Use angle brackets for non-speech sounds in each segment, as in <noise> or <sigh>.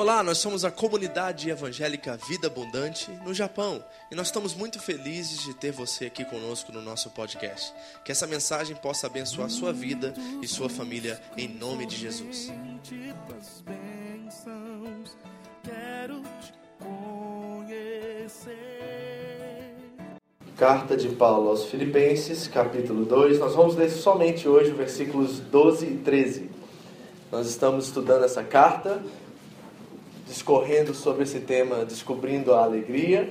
Olá, nós somos a comunidade evangélica Vida Abundante no Japão e nós estamos muito felizes de ter você aqui conosco no nosso podcast. Que essa mensagem possa abençoar sua vida e sua família em nome de Jesus. Carta de Paulo aos Filipenses, capítulo 2. Nós vamos ler somente hoje os versículos 12 e 13. Nós estamos estudando essa carta discorrendo sobre esse tema, descobrindo a alegria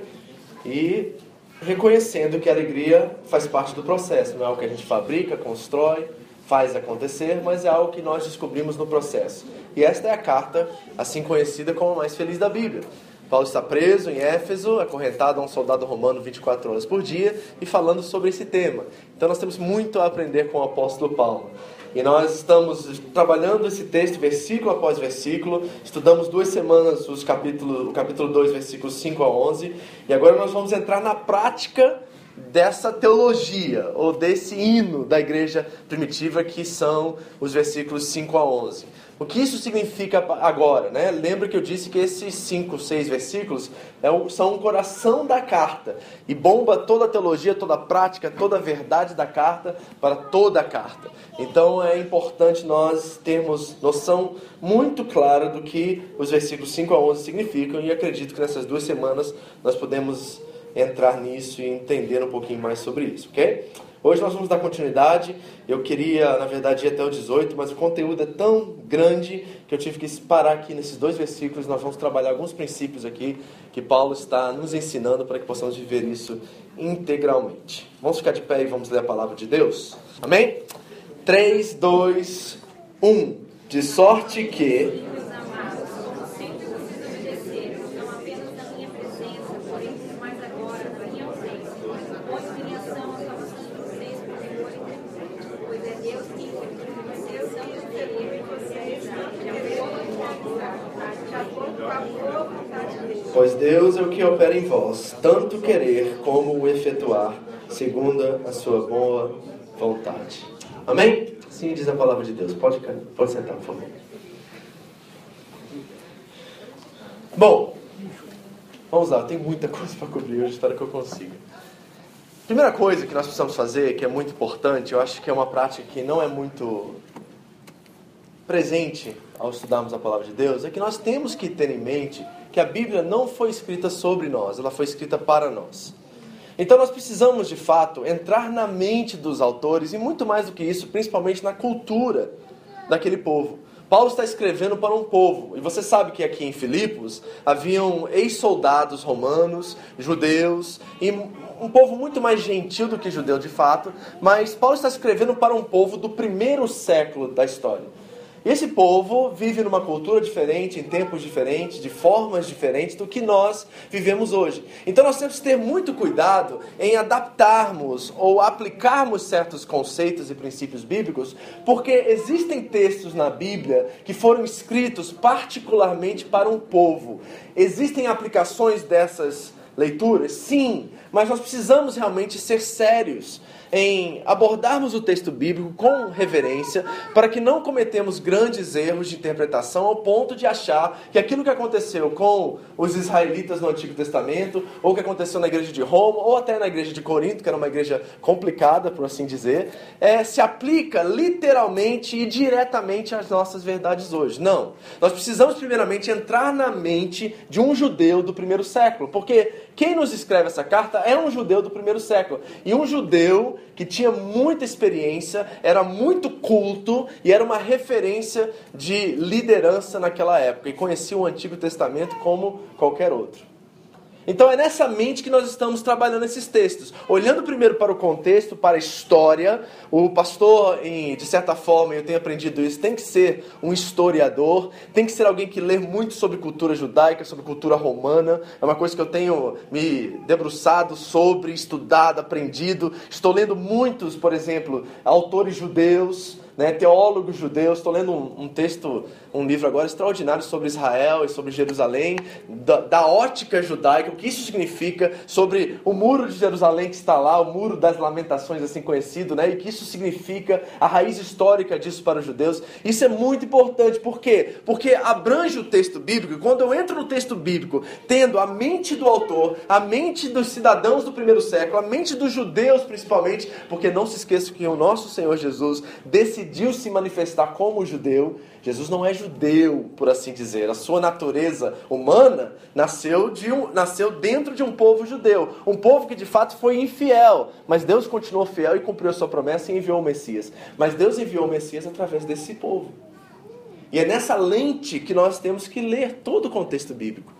e reconhecendo que a alegria faz parte do processo, não é algo que a gente fabrica, constrói, faz acontecer, mas é algo que nós descobrimos no processo. E esta é a carta, assim conhecida como a mais feliz da Bíblia. Paulo está preso em Éfeso, acorrentado a um soldado romano 24 horas por dia e falando sobre esse tema. Então nós temos muito a aprender com o apóstolo Paulo. E nós estamos trabalhando esse texto versículo após versículo. Estudamos duas semanas os capítulo, o capítulo 2, versículos 5 a 11. E agora nós vamos entrar na prática dessa teologia, ou desse hino da igreja primitiva, que são os versículos 5 a 11. O que isso significa agora? Né? Lembra que eu disse que esses cinco, seis versículos é são o coração da carta e bomba toda a teologia, toda a prática, toda a verdade da carta para toda a carta. Então é importante nós termos noção muito clara do que os versículos 5 a 11 significam e acredito que nessas duas semanas nós podemos entrar nisso e entender um pouquinho mais sobre isso, ok? Hoje nós vamos dar continuidade. Eu queria, na verdade, ir até o 18, mas o conteúdo é tão grande que eu tive que parar aqui nesses dois versículos. Nós vamos trabalhar alguns princípios aqui que Paulo está nos ensinando para que possamos viver isso integralmente. Vamos ficar de pé e vamos ler a palavra de Deus? Amém? 3, 2, 1. De sorte que Pois Deus é o que opera em vós, tanto querer como o efetuar, segundo a sua boa vontade. Amém? Sim, diz a palavra de Deus. Pode, pode sentar, por favor. Bom, vamos lá, tem muita coisa para cobrir hoje, espero que eu consiga. Primeira coisa que nós precisamos fazer, que é muito importante, eu acho que é uma prática que não é muito presente ao estudarmos a palavra de Deus, é que nós temos que ter em mente que a Bíblia não foi escrita sobre nós, ela foi escrita para nós. Então nós precisamos, de fato, entrar na mente dos autores e muito mais do que isso, principalmente na cultura daquele povo. Paulo está escrevendo para um povo, e você sabe que aqui em Filipos haviam ex-soldados romanos, judeus, e um povo muito mais gentil do que judeu de fato, mas Paulo está escrevendo para um povo do primeiro século da história. E esse povo vive numa cultura diferente, em tempos diferentes, de formas diferentes do que nós vivemos hoje. Então nós temos que ter muito cuidado em adaptarmos ou aplicarmos certos conceitos e princípios bíblicos, porque existem textos na Bíblia que foram escritos particularmente para um povo. Existem aplicações dessas leituras? Sim, mas nós precisamos realmente ser sérios em abordarmos o texto bíblico com reverência, para que não cometemos grandes erros de interpretação ao ponto de achar que aquilo que aconteceu com os israelitas no Antigo Testamento, ou que aconteceu na igreja de Roma, ou até na igreja de Corinto, que era uma igreja complicada, por assim dizer, é, se aplica literalmente e diretamente às nossas verdades hoje. Não. Nós precisamos, primeiramente, entrar na mente de um judeu do primeiro século, porque quem nos escreve essa carta é um judeu do primeiro século. E um judeu que tinha muita experiência, era muito culto e era uma referência de liderança naquela época. E conhecia o Antigo Testamento como qualquer outro. Então é nessa mente que nós estamos trabalhando esses textos. Olhando primeiro para o contexto, para a história, o pastor, de certa forma, eu tenho aprendido isso, tem que ser um historiador, tem que ser alguém que lê muito sobre cultura judaica, sobre cultura romana. É uma coisa que eu tenho me debruçado sobre, estudado, aprendido. Estou lendo muitos, por exemplo, autores judeus né, teólogos judeus. Estou lendo um, um, texto, um livro agora extraordinário sobre Israel e sobre Jerusalém, da, da, ótica judaica, o que isso significa, sobre o muro de Jerusalém que está lá, o muro das lamentações, assim conhecido, né, e o que isso significa, a raiz histórica disso para os judeus. Isso é muito importante, por quê? Porque abrange o texto bíblico. Quando eu entro no texto bíblico, tendo a mente do autor, a mente dos cidadãos do primeiro século, a mente dos judeus principalmente, porque não se esqueça que o nosso Senhor Jesus decidiu se manifestar como judeu. Jesus não é judeu, por assim dizer. A sua natureza humana nasceu, de um, nasceu dentro de um povo judeu. Um povo que de fato foi infiel. Mas Deus continuou fiel e cumpriu a sua promessa e enviou o Messias. Mas Deus enviou o Messias através desse povo. E é nessa lente que nós temos que ler todo o contexto bíblico.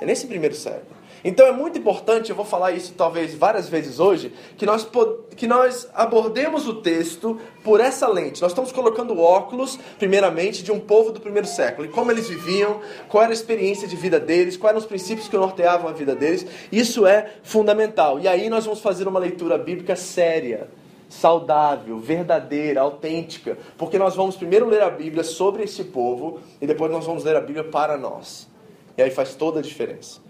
É nesse primeiro século. Então é muito importante, eu vou falar isso talvez várias vezes hoje, que nós, que nós abordemos o texto por essa lente. Nós estamos colocando óculos, primeiramente, de um povo do primeiro século. E como eles viviam, qual era a experiência de vida deles, quais eram os princípios que norteavam a vida deles. Isso é fundamental. E aí nós vamos fazer uma leitura bíblica séria saudável, verdadeira, autêntica, porque nós vamos primeiro ler a Bíblia sobre esse povo e depois nós vamos ler a Bíblia para nós. E aí faz toda a diferença.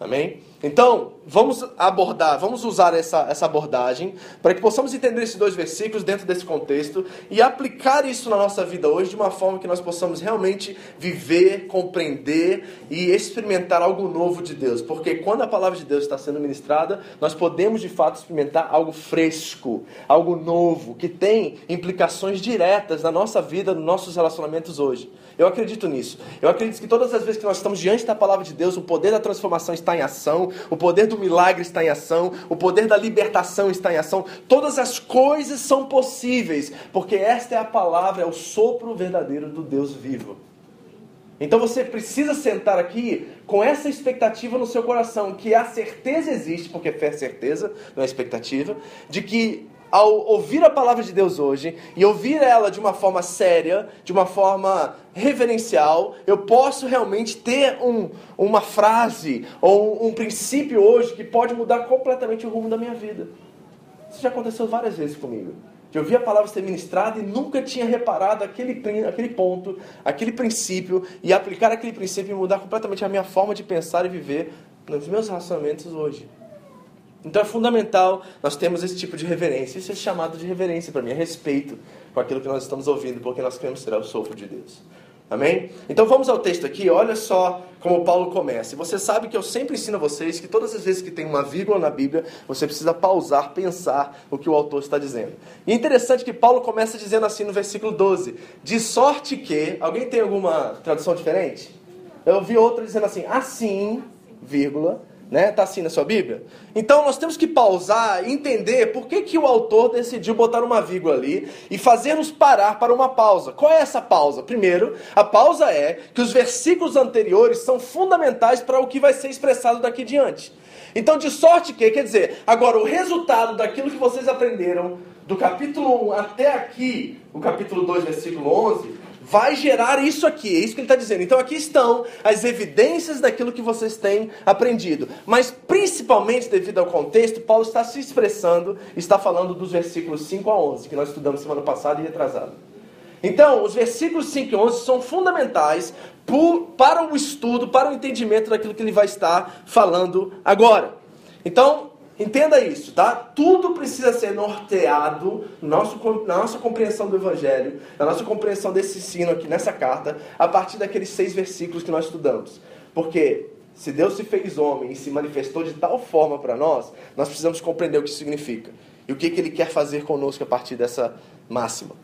Amém? Então, vamos abordar, vamos usar essa, essa abordagem para que possamos entender esses dois versículos dentro desse contexto e aplicar isso na nossa vida hoje de uma forma que nós possamos realmente viver, compreender e experimentar algo novo de Deus. Porque quando a palavra de Deus está sendo ministrada, nós podemos de fato experimentar algo fresco, algo novo, que tem implicações diretas na nossa vida, nos nossos relacionamentos hoje. Eu acredito nisso. Eu acredito que todas as vezes que nós estamos diante da palavra de Deus, o poder da transformação está em ação, o poder do milagre está em ação, o poder da libertação está em ação. Todas as coisas são possíveis, porque esta é a palavra, é o sopro verdadeiro do Deus vivo. Então você precisa sentar aqui com essa expectativa no seu coração, que a certeza existe, porque fé é certeza, não é expectativa, de que ao ouvir a palavra de Deus hoje e ouvir ela de uma forma séria, de uma forma reverencial, eu posso realmente ter um, uma frase ou um, um princípio hoje que pode mudar completamente o rumo da minha vida. Isso já aconteceu várias vezes comigo. De ouvir a palavra ser ministrada e nunca tinha reparado aquele, aquele ponto, aquele princípio, e aplicar aquele princípio e mudar completamente a minha forma de pensar e viver nos meus relacionamentos hoje. Então é fundamental nós termos esse tipo de reverência. Isso é chamado de reverência para mim, é respeito com aquilo que nós estamos ouvindo, porque nós queremos ser o sopro de Deus. Amém? Então vamos ao texto aqui, olha só como Paulo começa. E você sabe que eu sempre ensino a vocês que todas as vezes que tem uma vírgula na Bíblia, você precisa pausar, pensar o que o autor está dizendo. E é interessante que Paulo começa dizendo assim no versículo 12: De sorte que. Alguém tem alguma tradução diferente? Eu vi outra dizendo assim: Assim, vírgula, né? Tá assim na sua Bíblia? Então nós temos que pausar entender por que, que o autor decidiu botar uma vírgula ali e fazer-nos parar para uma pausa. Qual é essa pausa? Primeiro, a pausa é que os versículos anteriores são fundamentais para o que vai ser expressado daqui diante. Então, de sorte que, quer dizer, agora o resultado daquilo que vocês aprenderam do capítulo 1 até aqui, o capítulo 2, versículo 11, vai gerar isso aqui. É isso que ele está dizendo. Então aqui estão as evidências daquilo que vocês têm aprendido. Mas principalmente devido ao contexto, Paulo está se expressando, está falando dos versículos 5 a 11, que nós estudamos semana passada e retrasada. Então, os versículos 5 e 11 são fundamentais para o estudo, para o entendimento daquilo que ele vai estar falando agora. Então, Entenda isso, tá? Tudo precisa ser norteado nosso, na nossa compreensão do Evangelho, na nossa compreensão desse ensino aqui nessa carta, a partir daqueles seis versículos que nós estudamos. Porque se Deus se fez homem e se manifestou de tal forma para nós, nós precisamos compreender o que isso significa e o que, que Ele quer fazer conosco a partir dessa máxima.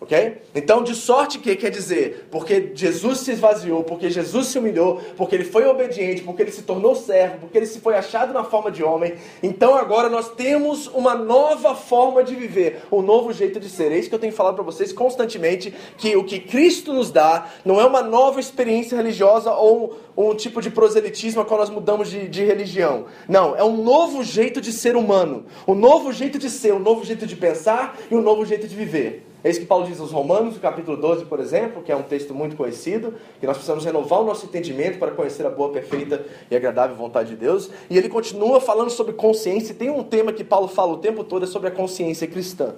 Ok? Então, de sorte que quer dizer, porque Jesus se esvaziou, porque Jesus se humilhou, porque ele foi obediente, porque ele se tornou servo, porque ele se foi achado na forma de homem, então agora nós temos uma nova forma de viver, um novo jeito de ser. É isso que eu tenho falado para vocês constantemente, que o que Cristo nos dá não é uma nova experiência religiosa ou um, tipo de proselitismo a qual nós mudamos de, de religião. Não, é um novo jeito de ser humano, um novo jeito de ser, um novo jeito de pensar e um novo jeito de viver. É isso que Paulo diz aos Romanos, no capítulo 12, por exemplo, que é um texto muito conhecido, que nós precisamos renovar o nosso entendimento para conhecer a boa, perfeita e agradável vontade de Deus. E ele continua falando sobre consciência, e tem um tema que Paulo fala o tempo todo, é sobre a consciência cristã.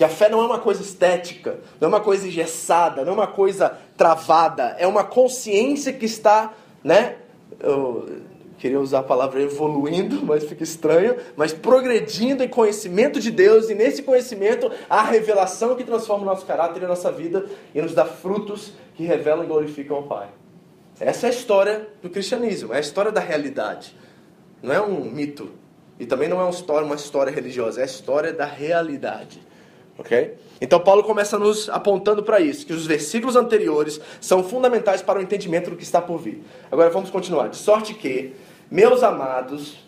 Que a fé não é uma coisa estética, não é uma coisa engessada, não é uma coisa travada, é uma consciência que está, né? Eu queria usar a palavra evoluindo, <laughs> mas fica estranho, mas progredindo em conhecimento de Deus e nesse conhecimento a revelação que transforma o nosso caráter e a nossa vida e nos dá frutos que revelam e glorificam o Pai. Essa é a história do cristianismo, é a história da realidade. Não é um mito. E também não é uma história religiosa, é a história da realidade. Ok? Então Paulo começa nos apontando para isso, que os versículos anteriores são fundamentais para o entendimento do que está por vir. Agora vamos continuar. De sorte que, meus amados,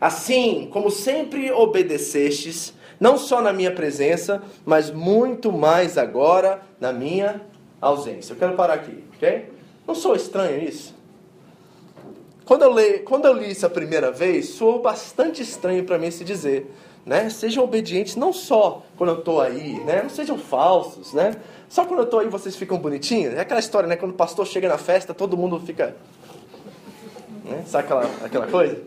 assim como sempre obedecestes, não só na minha presença, mas muito mais agora na minha ausência. Eu quero parar aqui, ok? Não sou estranho isso? Quando eu, li, quando eu li isso a primeira vez, soou bastante estranho para mim se dizer. Né? Sejam obedientes não só quando eu estou aí, né? não sejam falsos. Né? Só quando eu estou aí vocês ficam bonitinhos. É aquela história, né? quando o pastor chega na festa, todo mundo fica. Né? Sabe aquela, aquela coisa?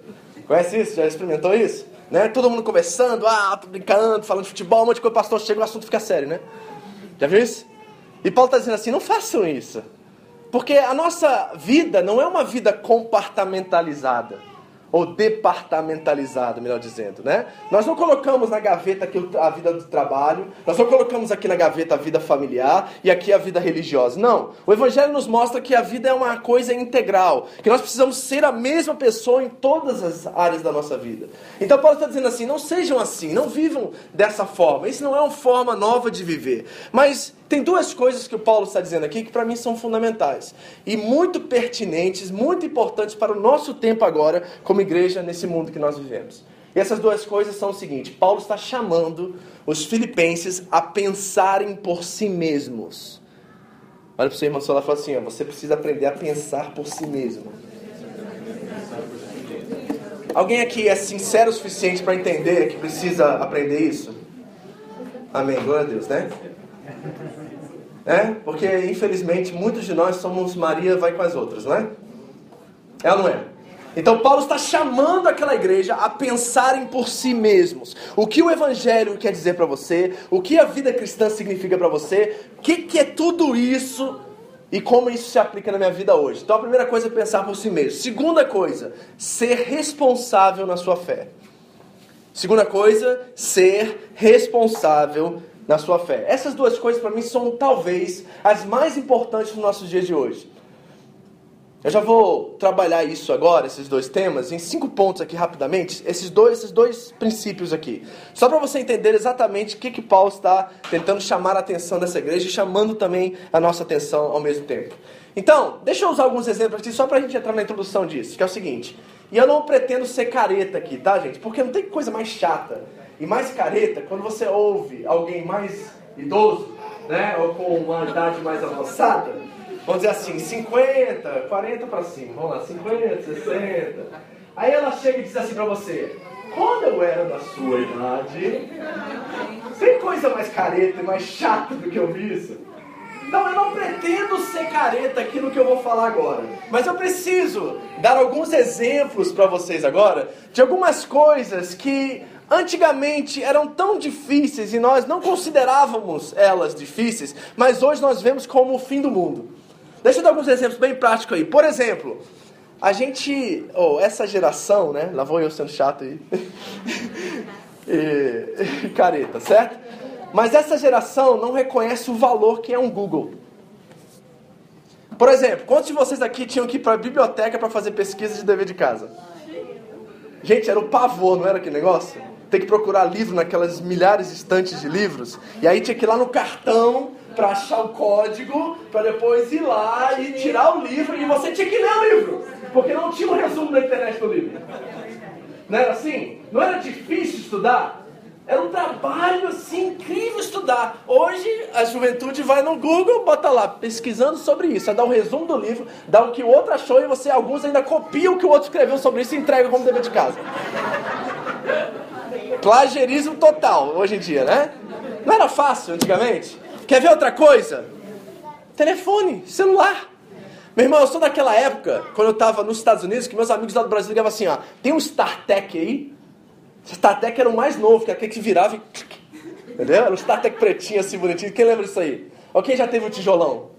Conhece isso? Já experimentou isso? Né? Todo mundo conversando, ah, brincando, falando de futebol, um monte de coisa, o pastor chega o assunto fica sério, né? Já viu isso? E Paulo está dizendo assim: não façam isso. Porque a nossa vida não é uma vida compartamentalizada ou departamentalizado, melhor dizendo, né? Nós não colocamos na gaveta aqui a vida do trabalho, nós não colocamos aqui na gaveta a vida familiar e aqui a vida religiosa. Não. O Evangelho nos mostra que a vida é uma coisa integral, que nós precisamos ser a mesma pessoa em todas as áreas da nossa vida. Então Paulo está dizendo assim: não sejam assim, não vivam dessa forma. Isso não é uma forma nova de viver. Mas tem duas coisas que o Paulo está dizendo aqui que para mim são fundamentais e muito pertinentes, muito importantes para o nosso tempo agora, como igreja, nesse mundo que nós vivemos. E essas duas coisas são o seguinte: Paulo está chamando os filipenses a pensarem por si mesmos. Olha para o seu irmão e fala assim: ó, você precisa aprender a pensar por si mesmo. Alguém aqui é sincero o suficiente para entender que precisa aprender isso? Amém, glória a Deus, né? É? Porque, infelizmente, muitos de nós somos Maria vai com as outras, não é? É ou não é? Então, Paulo está chamando aquela igreja a pensarem por si mesmos. O que o Evangelho quer dizer para você, o que a vida cristã significa para você, o que, que é tudo isso e como isso se aplica na minha vida hoje. Então, a primeira coisa é pensar por si mesmo. Segunda coisa, ser responsável na sua fé. Segunda coisa, ser responsável na sua fé. Essas duas coisas para mim são talvez as mais importantes nos nossos dias de hoje. Eu já vou trabalhar isso agora, esses dois temas, em cinco pontos aqui rapidamente, esses dois, esses dois princípios aqui. Só para você entender exatamente o que, que Paulo está tentando chamar a atenção dessa igreja e chamando também a nossa atenção ao mesmo tempo. Então, deixa eu usar alguns exemplos aqui só para a gente entrar na introdução disso, que é o seguinte. E eu não pretendo ser careta aqui, tá, gente? Porque não tem coisa mais chata e mais careta, quando você ouve alguém mais idoso, né, ou com uma idade mais avançada, vamos dizer assim, 50, 40 para cima, vamos lá, 50, 60. Aí ela chega e diz assim para você: quando eu era da sua idade, tem coisa mais careta e mais chata do que ouvir isso? Então eu não pretendo ser careta aqui no que eu vou falar agora. Mas eu preciso dar alguns exemplos para vocês agora de algumas coisas que antigamente eram tão difíceis e nós não considerávamos elas difíceis, mas hoje nós vemos como o fim do mundo. Deixa eu dar alguns exemplos bem práticos aí. Por exemplo, a gente, oh, essa geração, né? Lá vou eu sendo chato aí. <laughs> e, careta, certo? Mas essa geração não reconhece o valor que é um Google. Por exemplo, quantos de vocês aqui tinham que ir para a biblioteca para fazer pesquisa de dever de casa? Gente, era o pavor, não era aquele negócio? Ter que procurar livro naquelas milhares de estantes de livros. E aí tinha que ir lá no cartão para achar o código, para depois ir lá e tirar o livro. E você tinha que ler o livro, porque não tinha um resumo da internet do livro. Não era assim? Não era difícil estudar? Era um trabalho assim incrível estudar. Hoje a juventude vai no Google, bota lá, pesquisando sobre isso, dá um resumo do livro, dá o que o outro achou e você, alguns ainda copiam o que o outro escreveu sobre isso e entrega como dever de casa. Plagerismo total, hoje em dia, né? Não era fácil antigamente. Quer ver outra coisa? Telefone, celular. Meu irmão, eu sou daquela época, quando eu estava nos Estados Unidos, que meus amigos lá do Brasil ligavam assim, ó, tem um StarTech aí? StarTech era o mais novo, que era aquele que virava e... Entendeu? Era um StarTech pretinho assim, bonitinho. Quem lembra disso aí? Ou quem já teve o um tijolão?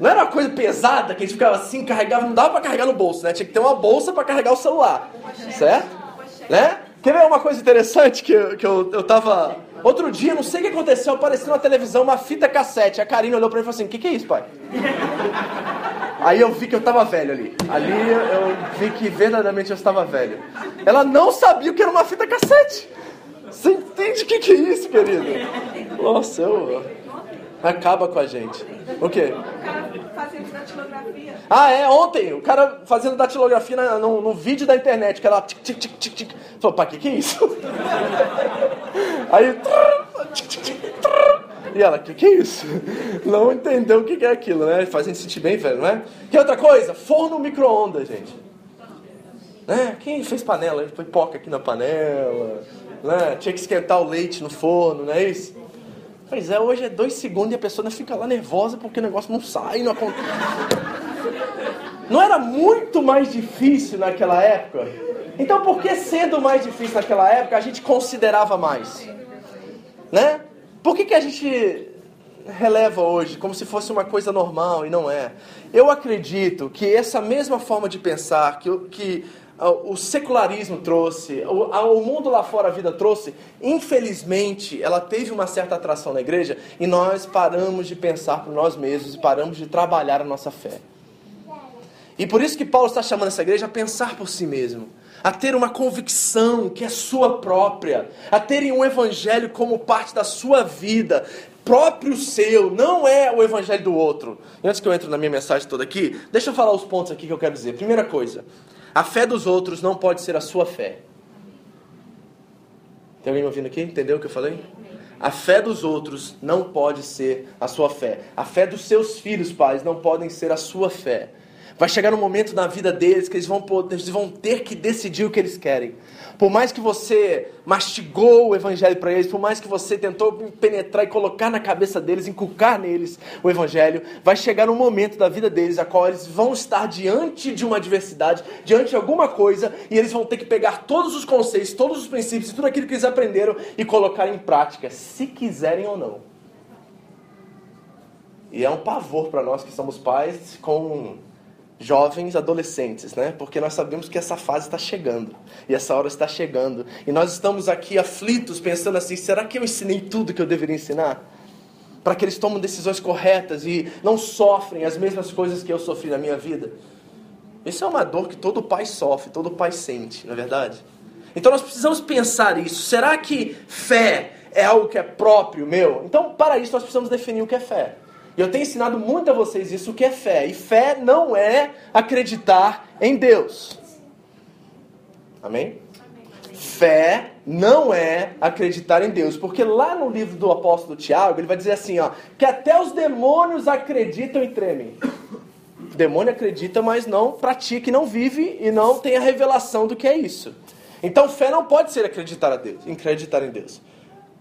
Não era uma coisa pesada que a gente ficava assim, carregava, não dava para carregar no bolso, né? Tinha que ter uma bolsa para carregar o celular. Certo? Né? Quer ver uma coisa interessante que, eu, que eu, eu tava. Outro dia, não sei o que aconteceu, apareceu na televisão uma fita cassete. A Karine olhou pra mim e falou assim: O que, que é isso, pai? <laughs> Aí eu vi que eu estava velho ali. Ali eu vi que verdadeiramente eu estava velho. Ela não sabia o que era uma fita cassete. Você entende o que, que é isso, querido? Nossa, eu... acaba com a gente. O quê? Fazendo datilografia. Ah, é, ontem, o cara fazendo datilografia no, no, vídeo da internet, que era tic, tic, tic, tic, tic. Falou, o que, que é isso? <laughs> Aí, tic, tic, tic, e ela, que, que é isso? Não entendeu o que, que é aquilo, né? Faz a gente sentir bem, velho, não é? Que outra coisa? Forno micro-ondas, gente. Né? Quem fez panela? Põe pipoca aqui na panela. Né? Tinha que esquentar o leite no forno, não é isso? Pois é, hoje é dois segundos e a pessoa fica lá nervosa porque o negócio não sai, não acontece. Não era muito mais difícil naquela época? Então por que sendo mais difícil naquela época a gente considerava mais? Né? Por que, que a gente releva hoje como se fosse uma coisa normal e não é? Eu acredito que essa mesma forma de pensar que, que o secularismo trouxe, o, o mundo lá fora, a vida trouxe, infelizmente, ela teve uma certa atração na igreja e nós paramos de pensar por nós mesmos e paramos de trabalhar a nossa fé. E por isso que Paulo está chamando essa igreja a pensar por si mesmo a ter uma convicção que é sua própria, a terem um evangelho como parte da sua vida, próprio seu, não é o evangelho do outro. E antes que eu entre na minha mensagem toda aqui, deixa eu falar os pontos aqui que eu quero dizer. Primeira coisa, a fé dos outros não pode ser a sua fé. Tem alguém me ouvindo aqui? Entendeu o que eu falei? A fé dos outros não pode ser a sua fé. A fé dos seus filhos, pais, não podem ser a sua fé. Vai chegar um momento na vida deles que eles vão, poder, eles vão ter que decidir o que eles querem. Por mais que você mastigou o evangelho para eles, por mais que você tentou penetrar e colocar na cabeça deles, inculcar neles o evangelho, vai chegar um momento da vida deles a qual eles vão estar diante de uma adversidade, diante de alguma coisa, e eles vão ter que pegar todos os conceitos, todos os princípios e tudo aquilo que eles aprenderam e colocar em prática, se quiserem ou não. E é um pavor para nós que somos pais com jovens adolescentes, né? Porque nós sabemos que essa fase está chegando e essa hora está chegando e nós estamos aqui aflitos pensando assim: será que eu ensinei tudo que eu deveria ensinar? Para que eles tomem decisões corretas e não sofrem as mesmas coisas que eu sofri na minha vida? Isso é uma dor que todo pai sofre, todo pai sente, não é verdade? Então nós precisamos pensar isso. Será que fé é algo que é próprio meu? Então, para isso, nós precisamos definir o que é fé. E eu tenho ensinado muito a vocês isso, o que é fé. E fé não é acreditar em Deus. Amém? Fé não é acreditar em Deus, porque lá no livro do apóstolo Tiago, ele vai dizer assim, ó, que até os demônios acreditam e tremem. O demônio acredita, mas não pratica e não vive e não tem a revelação do que é isso. Então fé não pode ser acreditar a Deus, acreditar em Deus,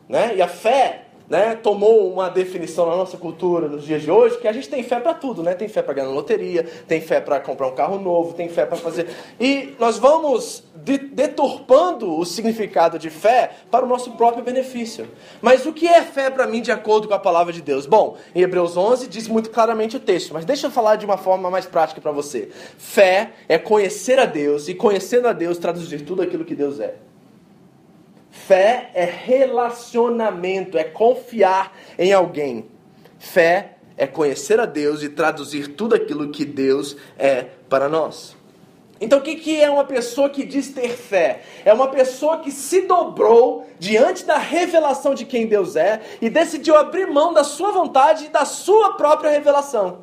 né? E a fé né, tomou uma definição na nossa cultura nos dias de hoje que a gente tem fé para tudo, né? Tem fé para ganhar na loteria, tem fé para comprar um carro novo, tem fé para fazer. E nós vamos deturpando o significado de fé para o nosso próprio benefício. Mas o que é fé para mim de acordo com a palavra de Deus? Bom, em Hebreus 11 diz muito claramente o texto, mas deixa eu falar de uma forma mais prática para você. Fé é conhecer a Deus e conhecendo a Deus traduzir tudo aquilo que Deus é. Fé é relacionamento, é confiar em alguém. Fé é conhecer a Deus e traduzir tudo aquilo que Deus é para nós. Então, o que é uma pessoa que diz ter fé? É uma pessoa que se dobrou diante da revelação de quem Deus é e decidiu abrir mão da sua vontade e da sua própria revelação.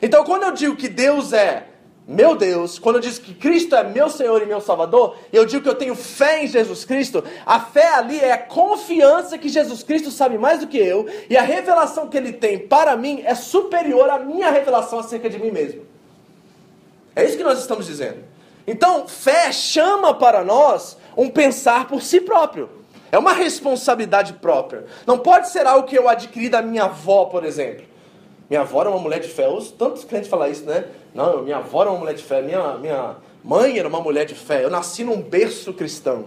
Então, quando eu digo que Deus é meu Deus, quando eu digo que Cristo é meu Senhor e meu Salvador, eu digo que eu tenho fé em Jesus Cristo, a fé ali é a confiança que Jesus Cristo sabe mais do que eu, e a revelação que ele tem para mim é superior à minha revelação acerca de mim mesmo. É isso que nós estamos dizendo. Então, fé chama para nós um pensar por si próprio. É uma responsabilidade própria. Não pode ser algo que eu adquiri da minha avó, por exemplo. Minha avó era uma mulher de fé. Os tantos crentes falam isso, né? Não, minha avó era uma mulher de fé. Minha, minha mãe era uma mulher de fé. Eu nasci num berço cristão.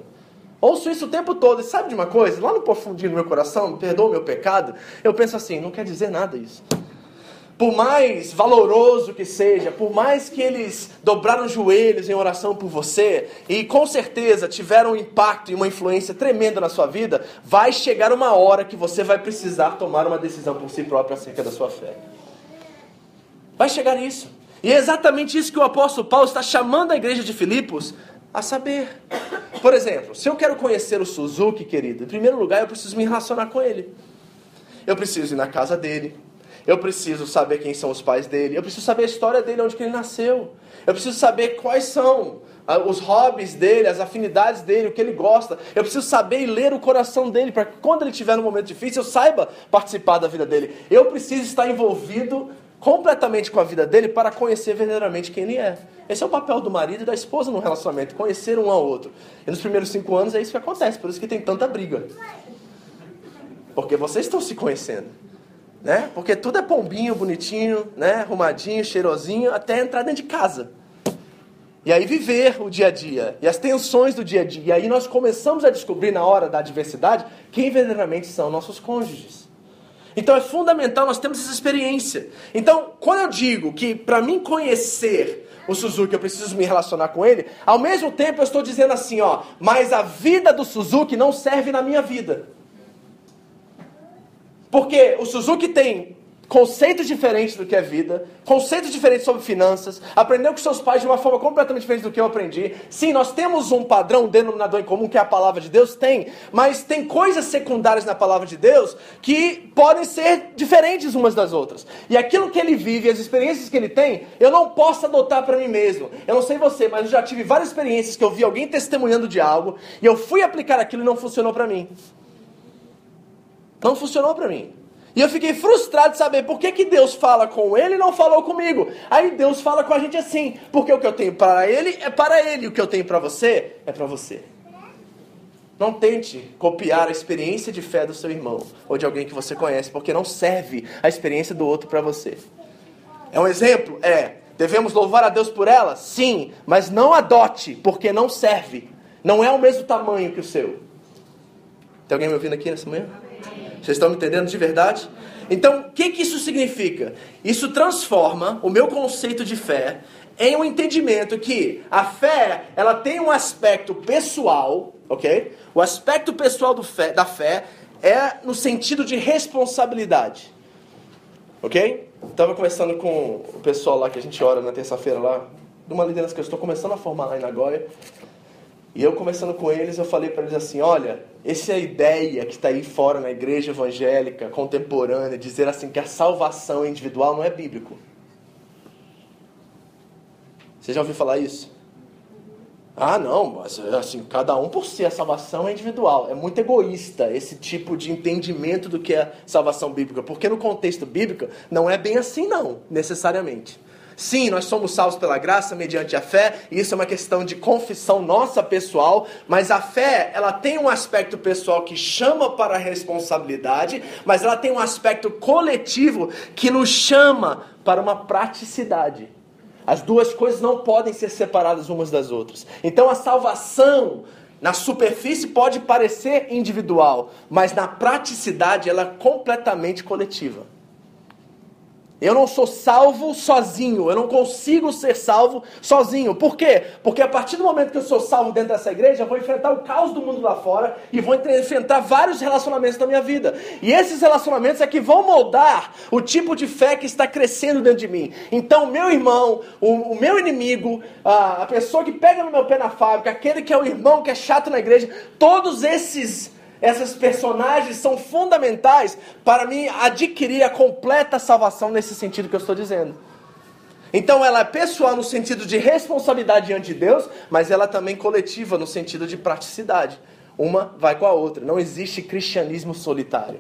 Ouço isso o tempo todo. E sabe de uma coisa? Lá no profundinho do meu coração, perdoa o meu pecado, eu penso assim, não quer dizer nada isso. Por mais valoroso que seja, por mais que eles dobraram os joelhos em oração por você e com certeza tiveram um impacto e uma influência tremenda na sua vida, vai chegar uma hora que você vai precisar tomar uma decisão por si próprio acerca da sua fé. Vai chegar isso. E é exatamente isso que o apóstolo Paulo está chamando a igreja de Filipos a saber. Por exemplo, se eu quero conhecer o Suzuki, querido, em primeiro lugar eu preciso me relacionar com ele. Eu preciso ir na casa dele. Eu preciso saber quem são os pais dele. Eu preciso saber a história dele, onde que ele nasceu. Eu preciso saber quais são ah, os hobbies dele, as afinidades dele, o que ele gosta. Eu preciso saber e ler o coração dele, para que quando ele estiver num momento difícil, eu saiba participar da vida dele. Eu preciso estar envolvido completamente com a vida dele para conhecer verdadeiramente quem ele é. Esse é o papel do marido e da esposa no relacionamento, conhecer um ao outro. E nos primeiros cinco anos é isso que acontece, por isso que tem tanta briga. Porque vocês estão se conhecendo né? Porque tudo é pombinho, bonitinho, né? Arrumadinho, cheirosinho, até entrar dentro de casa. E aí viver o dia a dia e as tensões do dia a dia. E aí nós começamos a descobrir na hora da adversidade quem verdadeiramente são nossos cônjuges. Então é fundamental nós termos essa experiência. Então, quando eu digo que para mim conhecer o Suzuki eu preciso me relacionar com ele, ao mesmo tempo eu estou dizendo assim, ó, mas a vida do Suzuki não serve na minha vida. Porque o Suzuki tem conceitos diferentes do que é vida, conceitos diferentes sobre finanças, aprendeu com seus pais de uma forma completamente diferente do que eu aprendi. Sim, nós temos um padrão, um denominador em comum que é a palavra de Deus, tem, mas tem coisas secundárias na palavra de Deus que podem ser diferentes umas das outras. E aquilo que ele vive, as experiências que ele tem, eu não posso adotar para mim mesmo. Eu não sei você, mas eu já tive várias experiências que eu vi alguém testemunhando de algo e eu fui aplicar aquilo e não funcionou para mim. Não funcionou para mim. E eu fiquei frustrado de saber por que, que Deus fala com ele e não falou comigo. Aí Deus fala com a gente assim, porque o que eu tenho para ele é para ele, o que eu tenho para você é para você. Não tente copiar a experiência de fé do seu irmão ou de alguém que você conhece, porque não serve a experiência do outro para você. É um exemplo? É. Devemos louvar a Deus por ela? Sim, mas não adote, porque não serve. Não é o mesmo tamanho que o seu. Tem alguém me ouvindo aqui nessa manhã? Vocês estão me entendendo de verdade? Então, o que, que isso significa? Isso transforma o meu conceito de fé em um entendimento que a fé ela tem um aspecto pessoal, ok? O aspecto pessoal fé, da fé é no sentido de responsabilidade, ok? Estava conversando com o pessoal lá que a gente ora na terça-feira lá, de uma liderança que eu estou começando a formar lá em Nagoya. E eu conversando com eles, eu falei para eles assim: olha, essa é a ideia que está aí fora na igreja evangélica contemporânea, dizer assim que a salvação individual não é bíblico. Você já ouviu falar isso? Ah, não, mas assim, cada um por si, a salvação é individual. É muito egoísta esse tipo de entendimento do que é salvação bíblica, porque no contexto bíblico não é bem assim, não, necessariamente. Sim, nós somos salvos pela graça mediante a fé, e isso é uma questão de confissão nossa pessoal, mas a fé, ela tem um aspecto pessoal que chama para a responsabilidade, mas ela tem um aspecto coletivo que nos chama para uma praticidade. As duas coisas não podem ser separadas umas das outras. Então a salvação na superfície pode parecer individual, mas na praticidade ela é completamente coletiva. Eu não sou salvo sozinho, eu não consigo ser salvo sozinho. Por quê? Porque a partir do momento que eu sou salvo dentro dessa igreja, eu vou enfrentar o caos do mundo lá fora e vou enfrentar vários relacionamentos da minha vida. E esses relacionamentos é que vão moldar o tipo de fé que está crescendo dentro de mim. Então, meu irmão, o, o meu inimigo, a, a pessoa que pega no meu pé na fábrica, aquele que é o irmão que é chato na igreja, todos esses essas personagens são fundamentais para mim adquirir a completa salvação nesse sentido que eu estou dizendo. Então ela é pessoal no sentido de responsabilidade diante de Deus, mas ela é também coletiva no sentido de praticidade. Uma vai com a outra. Não existe cristianismo solitário.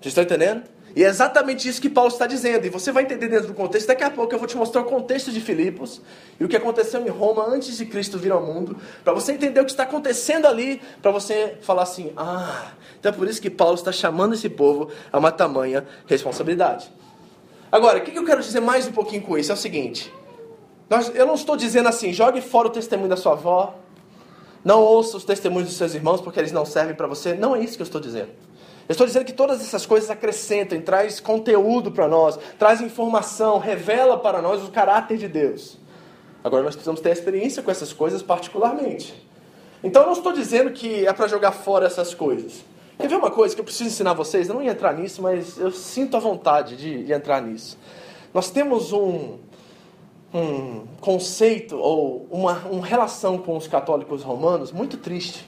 Vocês estão entendendo? E é exatamente isso que Paulo está dizendo. E você vai entender dentro do contexto. Daqui a pouco eu vou te mostrar o contexto de Filipos e o que aconteceu em Roma antes de Cristo vir ao mundo. Para você entender o que está acontecendo ali. Para você falar assim: ah, então é por isso que Paulo está chamando esse povo a uma tamanha responsabilidade. Agora, o que eu quero dizer mais um pouquinho com isso? É o seguinte: eu não estou dizendo assim, jogue fora o testemunho da sua avó, Não ouça os testemunhos dos seus irmãos porque eles não servem para você. Não é isso que eu estou dizendo. Eu estou dizendo que todas essas coisas acrescentam, traz conteúdo para nós, traz informação, revela para nós o caráter de Deus. Agora nós precisamos ter experiência com essas coisas particularmente. Então eu não estou dizendo que é para jogar fora essas coisas. Quer ver uma coisa que eu preciso ensinar vocês? Eu não ia entrar nisso, mas eu sinto a vontade de, de entrar nisso. Nós temos um, um conceito ou uma, uma relação com os católicos romanos muito triste.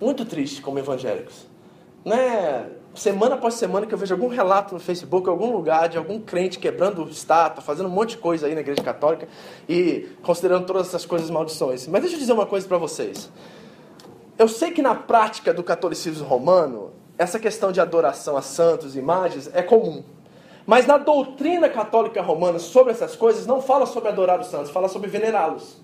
Muito triste como evangélicos. Né? Semana após semana que eu vejo algum relato no Facebook, algum lugar de algum crente quebrando estátua, fazendo um monte de coisa aí na igreja católica e considerando todas essas coisas maldições. Mas deixa eu dizer uma coisa para vocês. Eu sei que na prática do catolicismo romano, essa questão de adoração a santos, imagens, é comum. Mas na doutrina católica romana sobre essas coisas, não fala sobre adorar os santos, fala sobre venerá-los.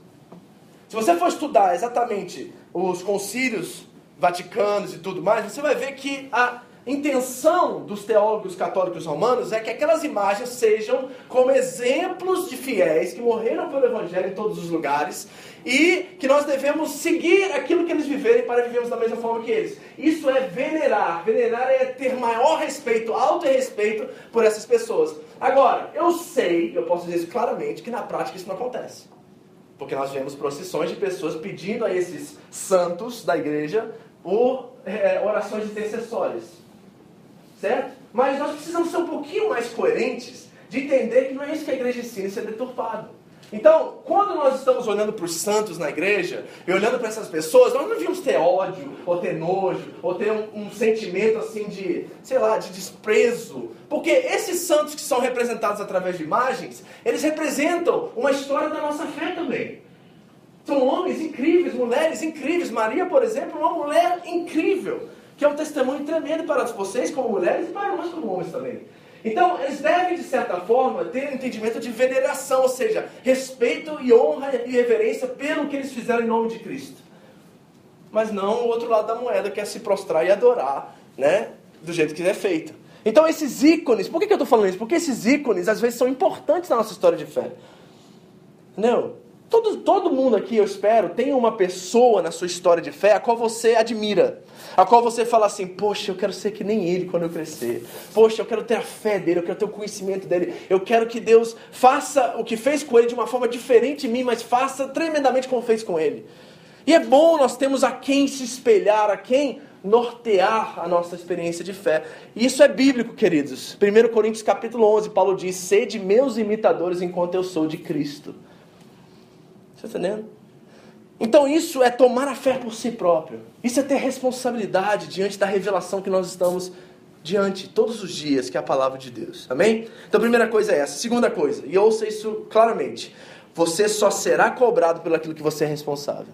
Se você for estudar exatamente os concílios vaticanos e tudo mais, você vai ver que a intenção dos teólogos católicos romanos é que aquelas imagens sejam como exemplos de fiéis que morreram pelo Evangelho em todos os lugares e que nós devemos seguir aquilo que eles viverem para vivermos da mesma forma que eles. Isso é venerar. Venerar é ter maior respeito, alto respeito por essas pessoas. Agora, eu sei, eu posso dizer isso claramente, que na prática isso não acontece. Porque nós vemos procissões de pessoas pedindo a esses santos da igreja por é, orações intercessórias. Certo? Mas nós precisamos ser um pouquinho mais coerentes de entender que não é isso que a igreja ensina, isso é deturpado. Então, quando nós estamos olhando para os santos na igreja e olhando para essas pessoas, nós não devíamos ter ódio, ou ter nojo, ou ter um, um, sentimento assim de, sei lá, de desprezo. Porque esses santos que são representados através de imagens, eles representam uma história da nossa fé também. São homens incríveis, mulheres incríveis. Maria, por exemplo, é uma mulher incrível, que é um testemunho tremendo para vocês como mulheres e para nós como homens também. Então, eles devem, de certa forma, ter um entendimento de veneração, ou seja, respeito e honra e reverência pelo que eles fizeram em nome de Cristo. Mas não o outro lado da moeda, que é se prostrar e adorar, né? Do jeito que é feito. Então, esses ícones, por que, que eu estou falando isso? Porque esses ícones, às vezes, são importantes na nossa história de fé. Não? Todo, todo mundo aqui, eu espero, tem uma pessoa na sua história de fé a qual você admira. A qual você fala assim, poxa, eu quero ser que nem ele quando eu crescer. Poxa, eu quero ter a fé dele, eu quero ter o conhecimento dele. Eu quero que Deus faça o que fez com ele de uma forma diferente em mim, mas faça tremendamente como fez com ele. E é bom nós temos a quem se espelhar, a quem nortear a nossa experiência de fé. E isso é bíblico, queridos. 1 Coríntios capítulo 11, Paulo diz: "Sede meus imitadores enquanto eu sou de Cristo". Você está entendendo? Então isso é tomar a fé por si próprio. Isso é ter responsabilidade diante da revelação que nós estamos diante todos os dias, que é a palavra de Deus. Amém? Então a primeira coisa é essa. Segunda coisa, e ouça isso claramente. Você só será cobrado pelo aquilo que você é responsável.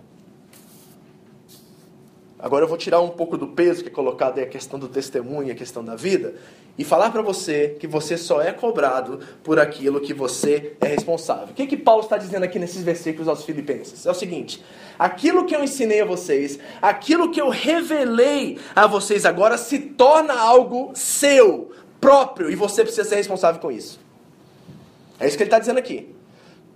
Agora eu vou tirar um pouco do peso que é colocado aí a questão do testemunho, a questão da vida, e falar para você que você só é cobrado por aquilo que você é responsável. O que, que Paulo está dizendo aqui nesses versículos aos Filipenses? É o seguinte: aquilo que eu ensinei a vocês, aquilo que eu revelei a vocês agora se torna algo seu, próprio, e você precisa ser responsável com isso. É isso que ele está dizendo aqui.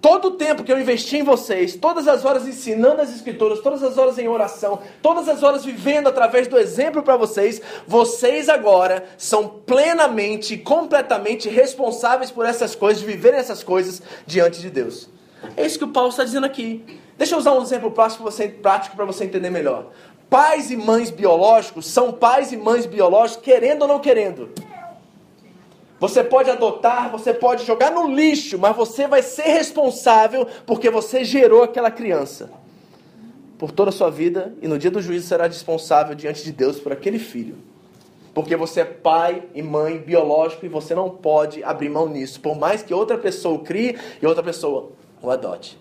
Todo o tempo que eu investi em vocês, todas as horas ensinando as escrituras, todas as horas em oração, todas as horas vivendo através do exemplo para vocês, vocês agora são plenamente, completamente responsáveis por essas coisas, viverem essas coisas diante de Deus. É isso que o Paulo está dizendo aqui. Deixa eu usar um exemplo prático para você entender melhor. Pais e mães biológicos são pais e mães biológicos querendo ou não querendo. Você pode adotar, você pode jogar no lixo, mas você vai ser responsável porque você gerou aquela criança. Por toda a sua vida e no dia do juízo será responsável diante de Deus por aquele filho. Porque você é pai e mãe biológico e você não pode abrir mão nisso, por mais que outra pessoa o crie e outra pessoa o adote.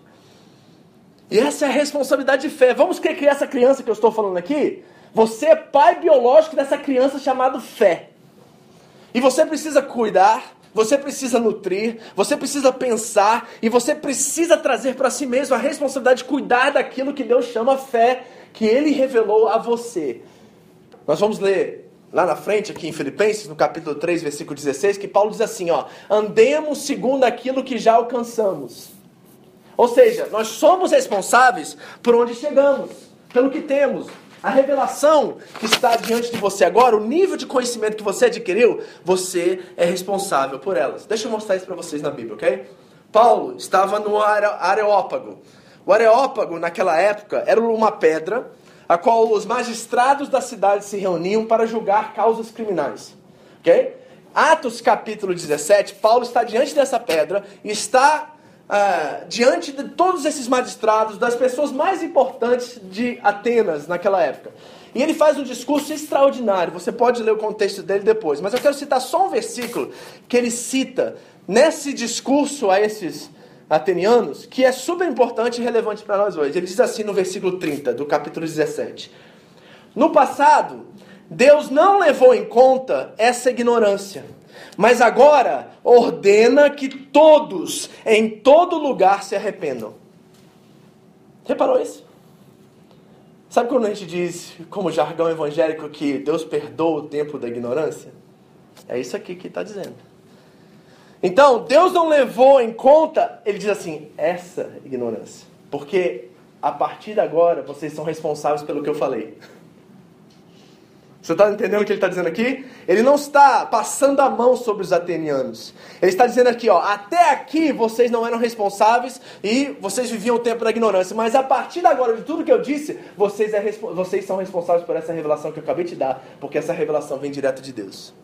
E essa é a responsabilidade de fé. Vamos que essa criança que eu estou falando aqui, você é pai biológico dessa criança chamada fé. E você precisa cuidar, você precisa nutrir, você precisa pensar e você precisa trazer para si mesmo a responsabilidade de cuidar daquilo que Deus chama fé, que Ele revelou a você. Nós vamos ler lá na frente, aqui em Filipenses, no capítulo 3, versículo 16, que Paulo diz assim: ó, andemos segundo aquilo que já alcançamos. Ou seja, nós somos responsáveis por onde chegamos, pelo que temos. A revelação que está diante de você agora, o nível de conhecimento que você adquiriu, você é responsável por elas. Deixa eu mostrar isso para vocês na Bíblia, ok? Paulo estava no Areópago. O Areópago, naquela época, era uma pedra a qual os magistrados da cidade se reuniam para julgar causas criminais. Ok? Atos capítulo 17, Paulo está diante dessa pedra e está ah, diante de todos esses magistrados, das pessoas mais importantes de Atenas naquela época. E ele faz um discurso extraordinário. Você pode ler o contexto dele depois. Mas eu quero citar só um versículo que ele cita nesse discurso a esses atenianos, que é super importante e relevante para nós hoje. Ele diz assim no versículo 30 do capítulo 17: No passado, Deus não levou em conta essa ignorância mas agora ordena que todos, em todo lugar, se arrependam. Reparou isso? Sabe quando a gente diz, como jargão evangélico, que Deus perdoa o tempo da ignorância? É isso aqui que está dizendo. Então, Deus não levou em conta, ele diz assim, essa ignorância. Porque a partir de agora vocês são responsáveis pelo que eu falei. Você está entendendo o que ele está dizendo aqui? Ele não está passando a mão sobre os atenianos. Ele está dizendo aqui, ó, até aqui vocês não eram responsáveis e vocês viviam o tempo da ignorância, mas a partir de agora, de tudo que eu disse, vocês, é, vocês são responsáveis por essa revelação que eu acabei de dar, porque essa revelação vem direto de Deus.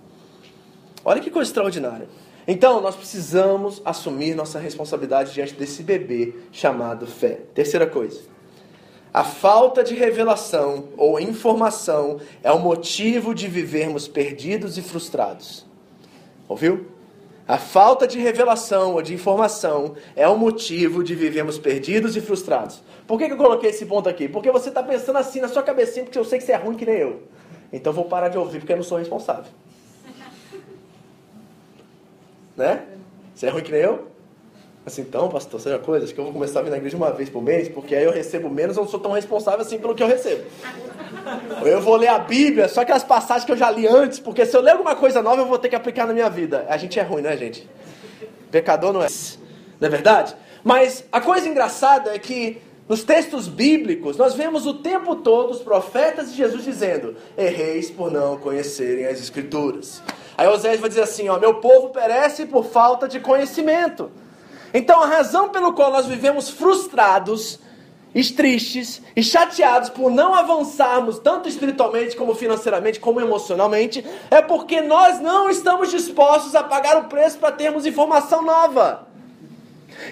Olha que coisa extraordinária. Então, nós precisamos assumir nossa responsabilidade diante desse bebê chamado fé. Terceira coisa. A falta de revelação ou informação é o motivo de vivermos perdidos e frustrados. Ouviu? A falta de revelação ou de informação é o motivo de vivermos perdidos e frustrados. Por que, que eu coloquei esse ponto aqui? Porque você está pensando assim na sua cabecinha, porque eu sei que você é ruim que nem eu. Então vou parar de ouvir porque eu não sou responsável. <laughs> Né? Você é ruim que nem eu? Assim, então, pastor, seja coisa, acho que eu vou começar a vir na igreja uma vez por mês, porque aí eu recebo menos, eu não sou tão responsável assim pelo que eu recebo. <laughs> Eu vou ler a Bíblia, só aquelas passagens que eu já li antes, porque se eu ler alguma coisa nova, eu vou ter que aplicar na minha vida. A gente é ruim, né, gente? Pecador não é. Não é verdade? Mas a coisa engraçada é que nos textos bíblicos, nós vemos o tempo todo os profetas de Jesus dizendo: Erreis por não conhecerem as Escrituras. Aí Oséias vai dizer assim: ó, Meu povo perece por falta de conhecimento. Então, a razão pelo qual nós vivemos frustrados, e tristes e chateados por não avançarmos tanto espiritualmente como financeiramente como emocionalmente é porque nós não estamos dispostos a pagar o preço para termos informação nova.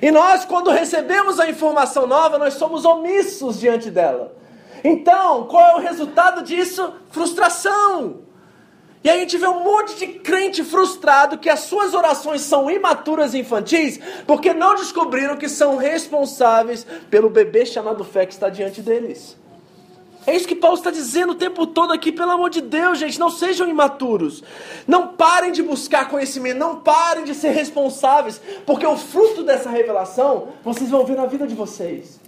E nós, quando recebemos a informação nova, nós somos omissos diante dela. Então, qual é o resultado disso? Frustração. E a gente vê um monte de crente frustrado que as suas orações são imaturas e infantis porque não descobriram que são responsáveis pelo bebê chamado fé que está diante deles. É isso que Paulo está dizendo o tempo todo aqui, pelo amor de Deus, gente, não sejam imaturos. Não parem de buscar conhecimento, não parem de ser responsáveis, porque o fruto dessa revelação vocês vão ver na vida de vocês.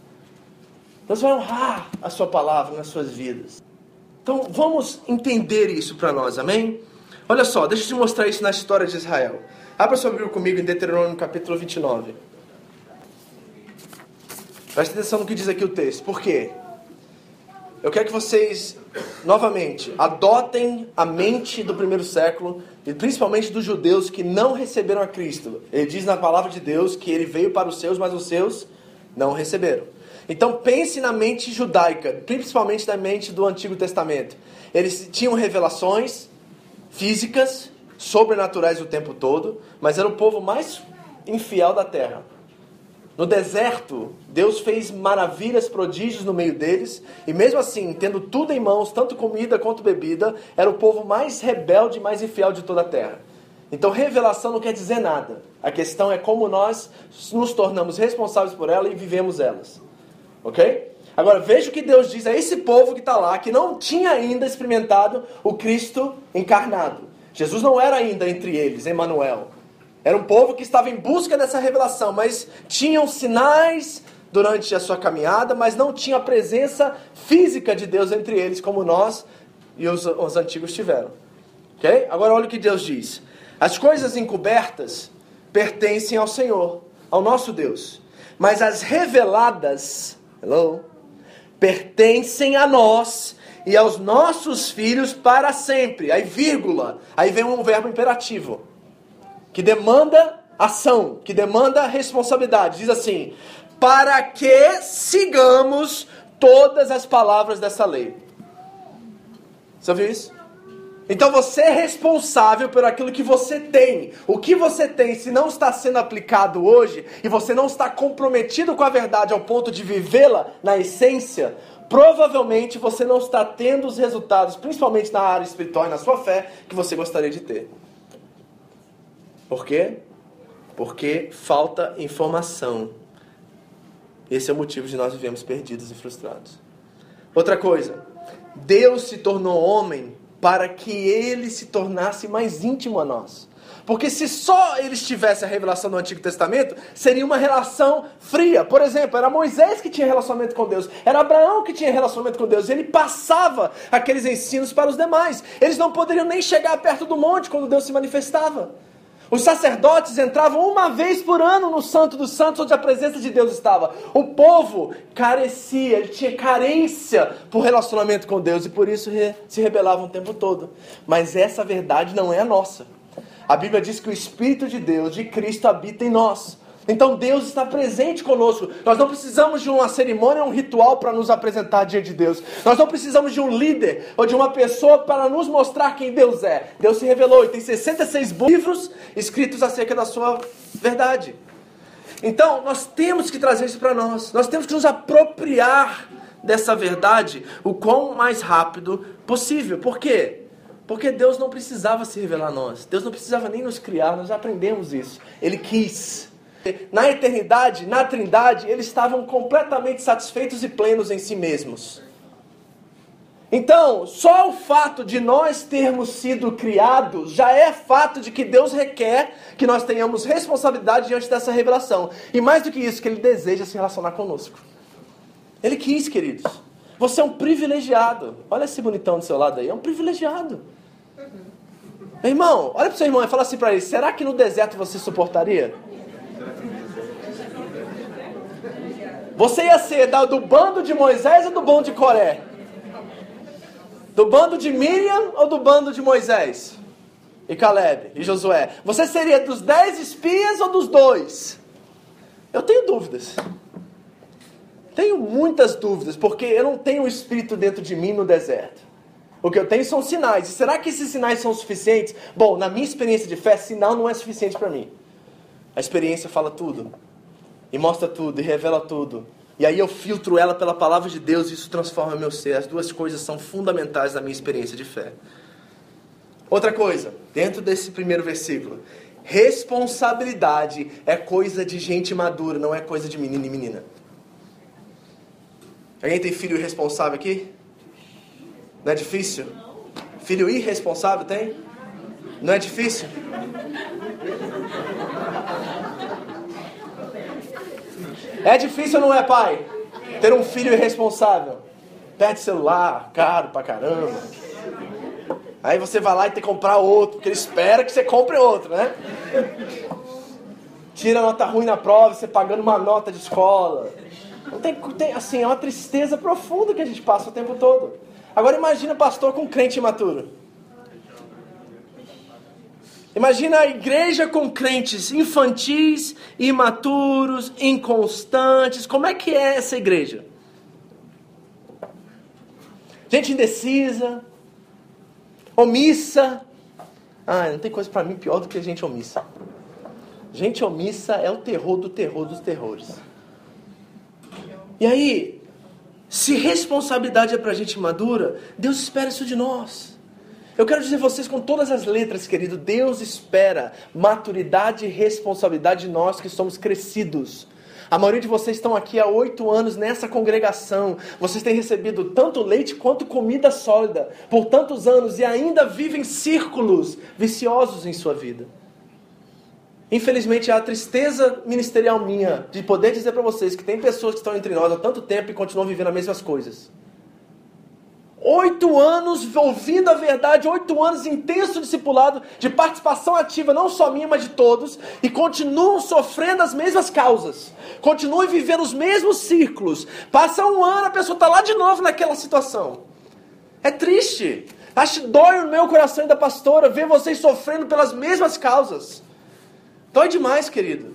Deus vai honrar a sua palavra nas suas vidas. Então vamos entender isso para nós, amém? Olha só, deixa eu te mostrar isso na história de Israel. Abra sua Bíblia comigo em Deuteronômio capítulo 29. Preste atenção no que diz aqui o texto. Por quê? Eu quero que vocês, novamente, adotem a mente do primeiro século, e principalmente dos judeus que não receberam a Cristo. Ele diz na palavra de Deus que ele veio para os seus, mas os seus não receberam. Então pense na mente judaica, principalmente na mente do Antigo Testamento. Eles tinham revelações físicas, sobrenaturais o tempo todo, mas era o povo mais infiel da terra. No deserto, Deus fez maravilhas, prodígios no meio deles, e mesmo assim, tendo tudo em mãos, tanto comida quanto bebida, era o povo mais rebelde e mais infiel de toda a terra. Então, revelação não quer dizer nada. A questão é como nós nos tornamos responsáveis por ela e vivemos elas. Ok? Agora veja o que Deus diz a esse povo que está lá, que não tinha ainda experimentado o Cristo encarnado. Jesus não era ainda entre eles, Emmanuel. Era um povo que estava em busca dessa revelação, mas tinham sinais durante a sua caminhada, mas não tinha a presença física de Deus entre eles, como nós e os, os antigos tiveram. Ok? Agora olha o que Deus diz. As coisas encobertas pertencem ao Senhor, ao nosso Deus mas as reveladas, hello, pertencem a nós e aos nossos filhos para sempre. Aí, vírgula, aí vem um verbo imperativo que demanda ação, que demanda responsabilidade. Diz assim: para que sigamos todas as palavras dessa lei. Você ouviu isso? Então você é responsável por aquilo que você tem. O que você tem, se não está sendo aplicado hoje, e você não está comprometido com a verdade ao ponto de vivê-la na essência, provavelmente você não está tendo os resultados, principalmente na área espiritual e na sua fé, que você gostaria de ter. Por quê? Porque falta informação. Esse é o motivo de nós vivemos perdidos e frustrados. Outra coisa, Deus se tornou homem para que ele se tornasse mais íntimo a nós. Porque se só eles tivessem a revelação do Antigo Testamento, seria uma relação fria. Por exemplo, era Moisés que tinha relacionamento com Deus, era Abraão que tinha relacionamento com Deus. Ele passava aqueles ensinos para os demais. Eles não poderiam nem chegar perto do monte quando Deus se manifestava. Os sacerdotes entravam uma vez por ano no Santo dos Santos, onde a presença de Deus estava. O povo carecia, ele tinha carência por relacionamento com Deus e por isso se rebelavam o tempo todo. Mas essa verdade não é a nossa. A Bíblia diz que o Espírito de Deus, de Cristo, habita em nós. Então Deus está presente conosco. Nós não precisamos de uma cerimônia, um ritual para nos apresentar diante de Deus. Nós não precisamos de um líder ou de uma pessoa para nos mostrar quem Deus é. Deus se revelou e tem 66 livros escritos acerca da sua verdade. Então nós temos que trazer isso para nós. Nós temos que nos apropriar dessa verdade o quão mais rápido possível. Por quê? Porque Deus não precisava se revelar a nós. Deus não precisava nem nos criar, nós aprendemos isso. Ele quis. Na eternidade, na Trindade, eles estavam completamente satisfeitos e plenos em si mesmos. Então, só o fato de nós termos sido criados já é fato de que Deus requer que nós tenhamos responsabilidade diante dessa revelação. E mais do que isso, que Ele deseja se relacionar conosco. Ele quis, queridos. Você é um privilegiado. Olha esse bonitão do seu lado aí, é um privilegiado. Meu irmão, olha para o seu irmão e fala assim para ele: será que no deserto você suportaria? Você ia ser do bando de Moisés ou do bando de Coré? Do bando de Miriam ou do bando de Moisés? E Caleb e Josué? Você seria dos dez espias ou dos dois? Eu tenho dúvidas. Tenho muitas dúvidas, porque eu não tenho o Espírito dentro de mim no deserto. O que eu tenho são sinais. E será que esses sinais são suficientes? Bom, na minha experiência de fé, sinal não é suficiente para mim. A experiência fala tudo e mostra tudo, e revela tudo. E aí eu filtro ela pela palavra de Deus e isso transforma meu ser. As duas coisas são fundamentais na minha experiência de fé. Outra coisa, dentro desse primeiro versículo, responsabilidade é coisa de gente madura, não é coisa de menino e menina. Alguém tem filho irresponsável aqui? Não é difícil? Filho irresponsável tem? Não é difícil? É difícil não é, pai? Ter um filho irresponsável. Pede celular, caro pra caramba. Aí você vai lá e tem que comprar outro, porque ele espera que você compre outro, né? Tira nota ruim na prova, você pagando uma nota de escola. Não tem, tem, assim, é uma tristeza profunda que a gente passa o tempo todo. Agora imagina pastor com crente imaturo. Imagina a igreja com crentes infantis, imaturos, inconstantes. Como é que é essa igreja? Gente indecisa, omissa. Ah, não tem coisa para mim pior do que gente omissa. Gente omissa é o terror do terror dos terrores. E aí, se responsabilidade é para gente madura, Deus espera isso de nós. Eu quero dizer a vocês com todas as letras, querido, Deus espera maturidade e responsabilidade de nós que somos crescidos. A maioria de vocês estão aqui há oito anos nessa congregação. Vocês têm recebido tanto leite quanto comida sólida por tantos anos e ainda vivem círculos viciosos em sua vida. Infelizmente, a tristeza ministerial minha de poder dizer para vocês que tem pessoas que estão entre nós há tanto tempo e continuam vivendo as mesmas coisas Oito anos ouvindo a verdade, oito anos intenso discipulado, de participação ativa, não só minha, mas de todos, e continuam sofrendo as mesmas causas, continuam vivendo os mesmos círculos. Passa um ano, a pessoa está lá de novo naquela situação. É triste. Acho dói no meu coração da pastora ver vocês sofrendo pelas mesmas causas. Dói demais, querido.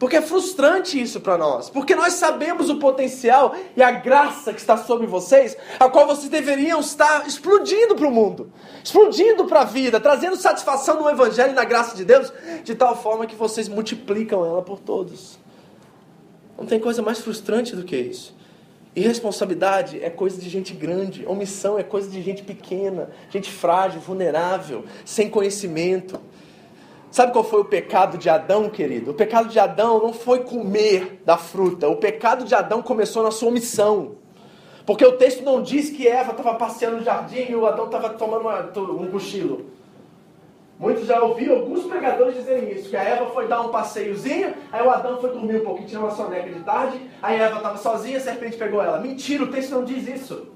Porque é frustrante isso para nós. Porque nós sabemos o potencial e a graça que está sobre vocês, a qual vocês deveriam estar explodindo para o mundo, explodindo para a vida, trazendo satisfação no Evangelho e na graça de Deus, de tal forma que vocês multiplicam ela por todos. Não tem coisa mais frustrante do que isso. Irresponsabilidade é coisa de gente grande, omissão é coisa de gente pequena, gente frágil, vulnerável, sem conhecimento. Sabe qual foi o pecado de Adão, querido? O pecado de Adão não foi comer da fruta. O pecado de Adão começou na sua omissão. Porque o texto não diz que Eva estava passeando no jardim e o Adão estava tomando uma, um cochilo. Muitos já ouviram alguns pregadores dizerem isso, que a Eva foi dar um passeiozinho, aí o Adão foi dormir um pouquinho, tirou uma soneca de tarde, aí a Eva estava sozinha, a serpente pegou ela. Mentira, o texto não diz isso.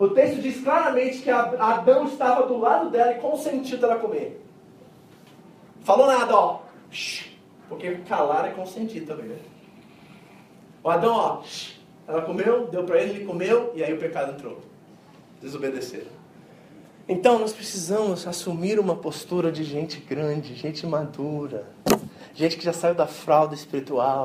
O texto diz claramente que Adão estava do lado dela e consentiu dela comer. Falou nada, ó. Porque calar é consentir também, né? O Adão, ó. Ela comeu, deu para ele, ele comeu, e aí o pecado entrou. Desobedeceram. Então nós precisamos assumir uma postura de gente grande, gente madura, gente que já saiu da fralda espiritual,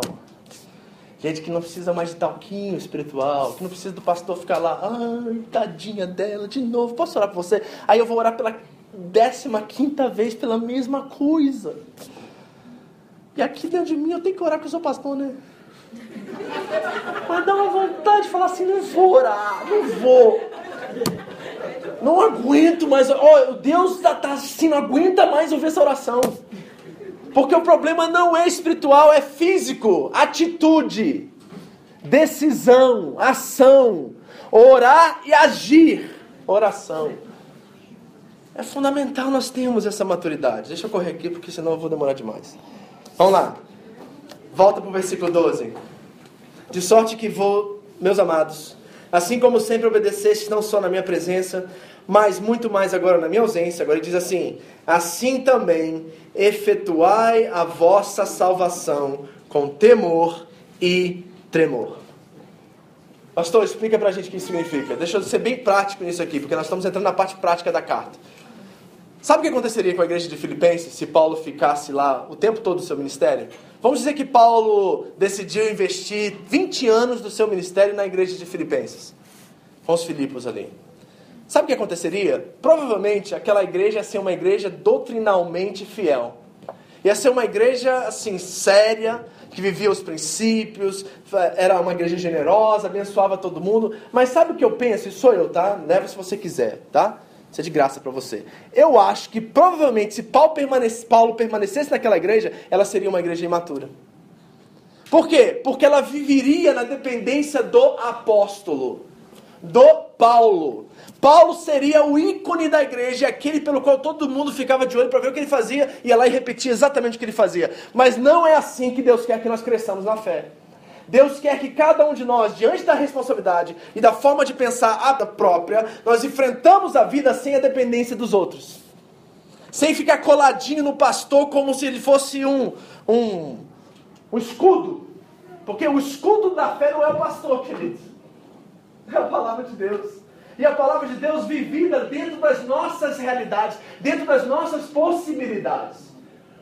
gente que não precisa mais de talquinho espiritual, que não precisa do pastor ficar lá, ai, tadinha dela, de novo, posso orar por você? Aí eu vou orar pela décima quinta vez pela mesma coisa. E aqui dentro de mim eu tenho que orar que eu sou pastor, né? Mas dá uma vontade de falar assim, não vou orar, não vou. Não aguento mais. Oh, Deus está tá assim, não aguenta mais ouvir essa oração. Porque o problema não é espiritual, é físico. Atitude, decisão, ação. Orar e agir. Oração. É fundamental nós termos essa maturidade. Deixa eu correr aqui, porque senão eu vou demorar demais. Vamos lá. Volta para o versículo 12. De sorte que vou, meus amados, assim como sempre obedeceste, não só na minha presença, mas muito mais agora na minha ausência. Agora ele diz assim: assim também efetuai a vossa salvação com temor e tremor. Pastor, explica para a gente o que isso significa. Deixa eu ser bem prático nisso aqui, porque nós estamos entrando na parte prática da carta. Sabe o que aconteceria com a igreja de Filipenses se Paulo ficasse lá o tempo todo do seu ministério? Vamos dizer que Paulo decidiu investir 20 anos do seu ministério na igreja de Filipenses, com os Filipos ali. Sabe o que aconteceria? Provavelmente aquela igreja ia ser uma igreja doutrinalmente fiel. Ia ser uma igreja assim séria, que vivia os princípios, era uma igreja generosa, abençoava todo mundo. Mas sabe o que eu penso? Isso sou eu, tá? Leve se você quiser, tá? Isso é de graça para você. Eu acho que provavelmente se Paulo, permanece, Paulo permanecesse naquela igreja, ela seria uma igreja imatura. Por quê? Porque ela viveria na dependência do apóstolo, do Paulo. Paulo seria o ícone da igreja, aquele pelo qual todo mundo ficava de olho para ver o que ele fazia, ia lá e repetia exatamente o que ele fazia. Mas não é assim que Deus quer que nós cresçamos na fé. Deus quer que cada um de nós, diante da responsabilidade e da forma de pensar a própria, nós enfrentamos a vida sem a dependência dos outros. Sem ficar coladinho no pastor como se ele fosse um, um, um escudo. Porque o escudo da fé não é o pastor, queridos. É a palavra de Deus. E a palavra de Deus vivida dentro das nossas realidades, dentro das nossas possibilidades.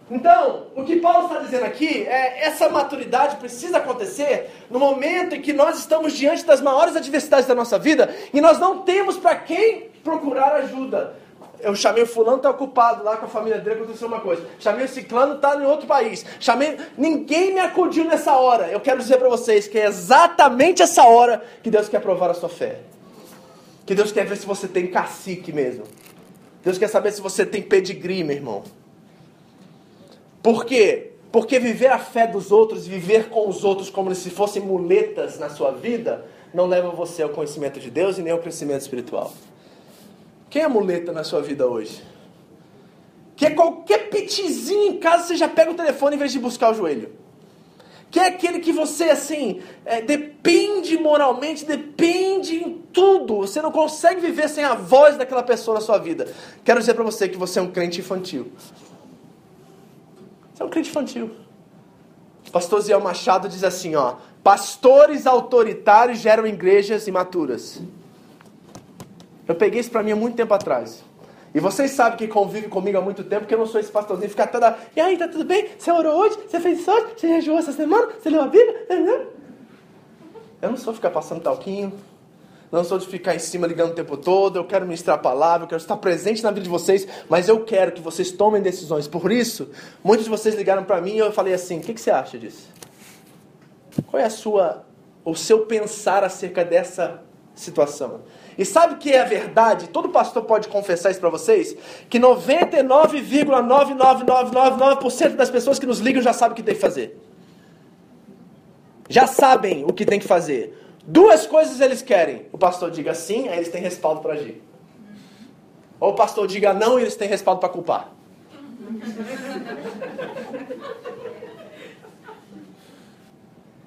Então, o que Paulo está dizendo aqui é essa maturidade precisa acontecer no momento em que nós estamos diante das maiores adversidades da nossa vida e nós não temos para quem procurar ajuda. Eu chamei o fulano, está ocupado lá com a família dele, aconteceu uma coisa. Chamei o ciclano, está em outro país. Chamei, ninguém me acudiu nessa hora. Eu quero dizer para vocês que é exatamente essa hora que Deus quer provar a sua fé. Que Deus quer ver se você tem cacique mesmo. Deus quer saber se você tem pedigree, meu irmão. Por quê? Porque viver a fé dos outros viver com os outros como se fossem muletas na sua vida não leva você ao conhecimento de Deus e nem ao crescimento espiritual. Quem é muleta na sua vida hoje? Que qualquer pitizinho em casa você já pega o telefone em vez de buscar o joelho. que é aquele que você, assim, é, depende moralmente, depende em tudo. Você não consegue viver sem a voz daquela pessoa na sua vida. Quero dizer para você que você é um crente infantil. Você é um crente infantil. Pastor Ziel Machado diz assim, ó. Pastores autoritários geram igrejas imaturas. Eu peguei isso para mim há muito tempo atrás. E vocês sabem que convivem comigo há muito tempo, que eu não sou esse pastorzinho ficar toda. E aí, tá tudo bem? Você orou hoje? Você fez isso hoje? Você jejuou essa semana? Você leu a Bíblia? Eu não sou ficar passando talquinho. Não sou de ficar em cima ligando o tempo todo. Eu quero ministrar a palavra, eu quero estar presente na vida de vocês, mas eu quero que vocês tomem decisões. Por isso, muitos de vocês ligaram para mim e eu falei assim: o que, que você acha disso? Qual é a sua, o seu pensar acerca dessa situação? E sabe o que é a verdade? Todo pastor pode confessar isso para vocês? Que 99,99999% das pessoas que nos ligam já sabem o que tem que fazer. Já sabem o que tem que fazer. Duas coisas eles querem. O pastor diga sim, aí eles têm respaldo para agir. Ou o pastor diga não e eles têm respaldo para culpar.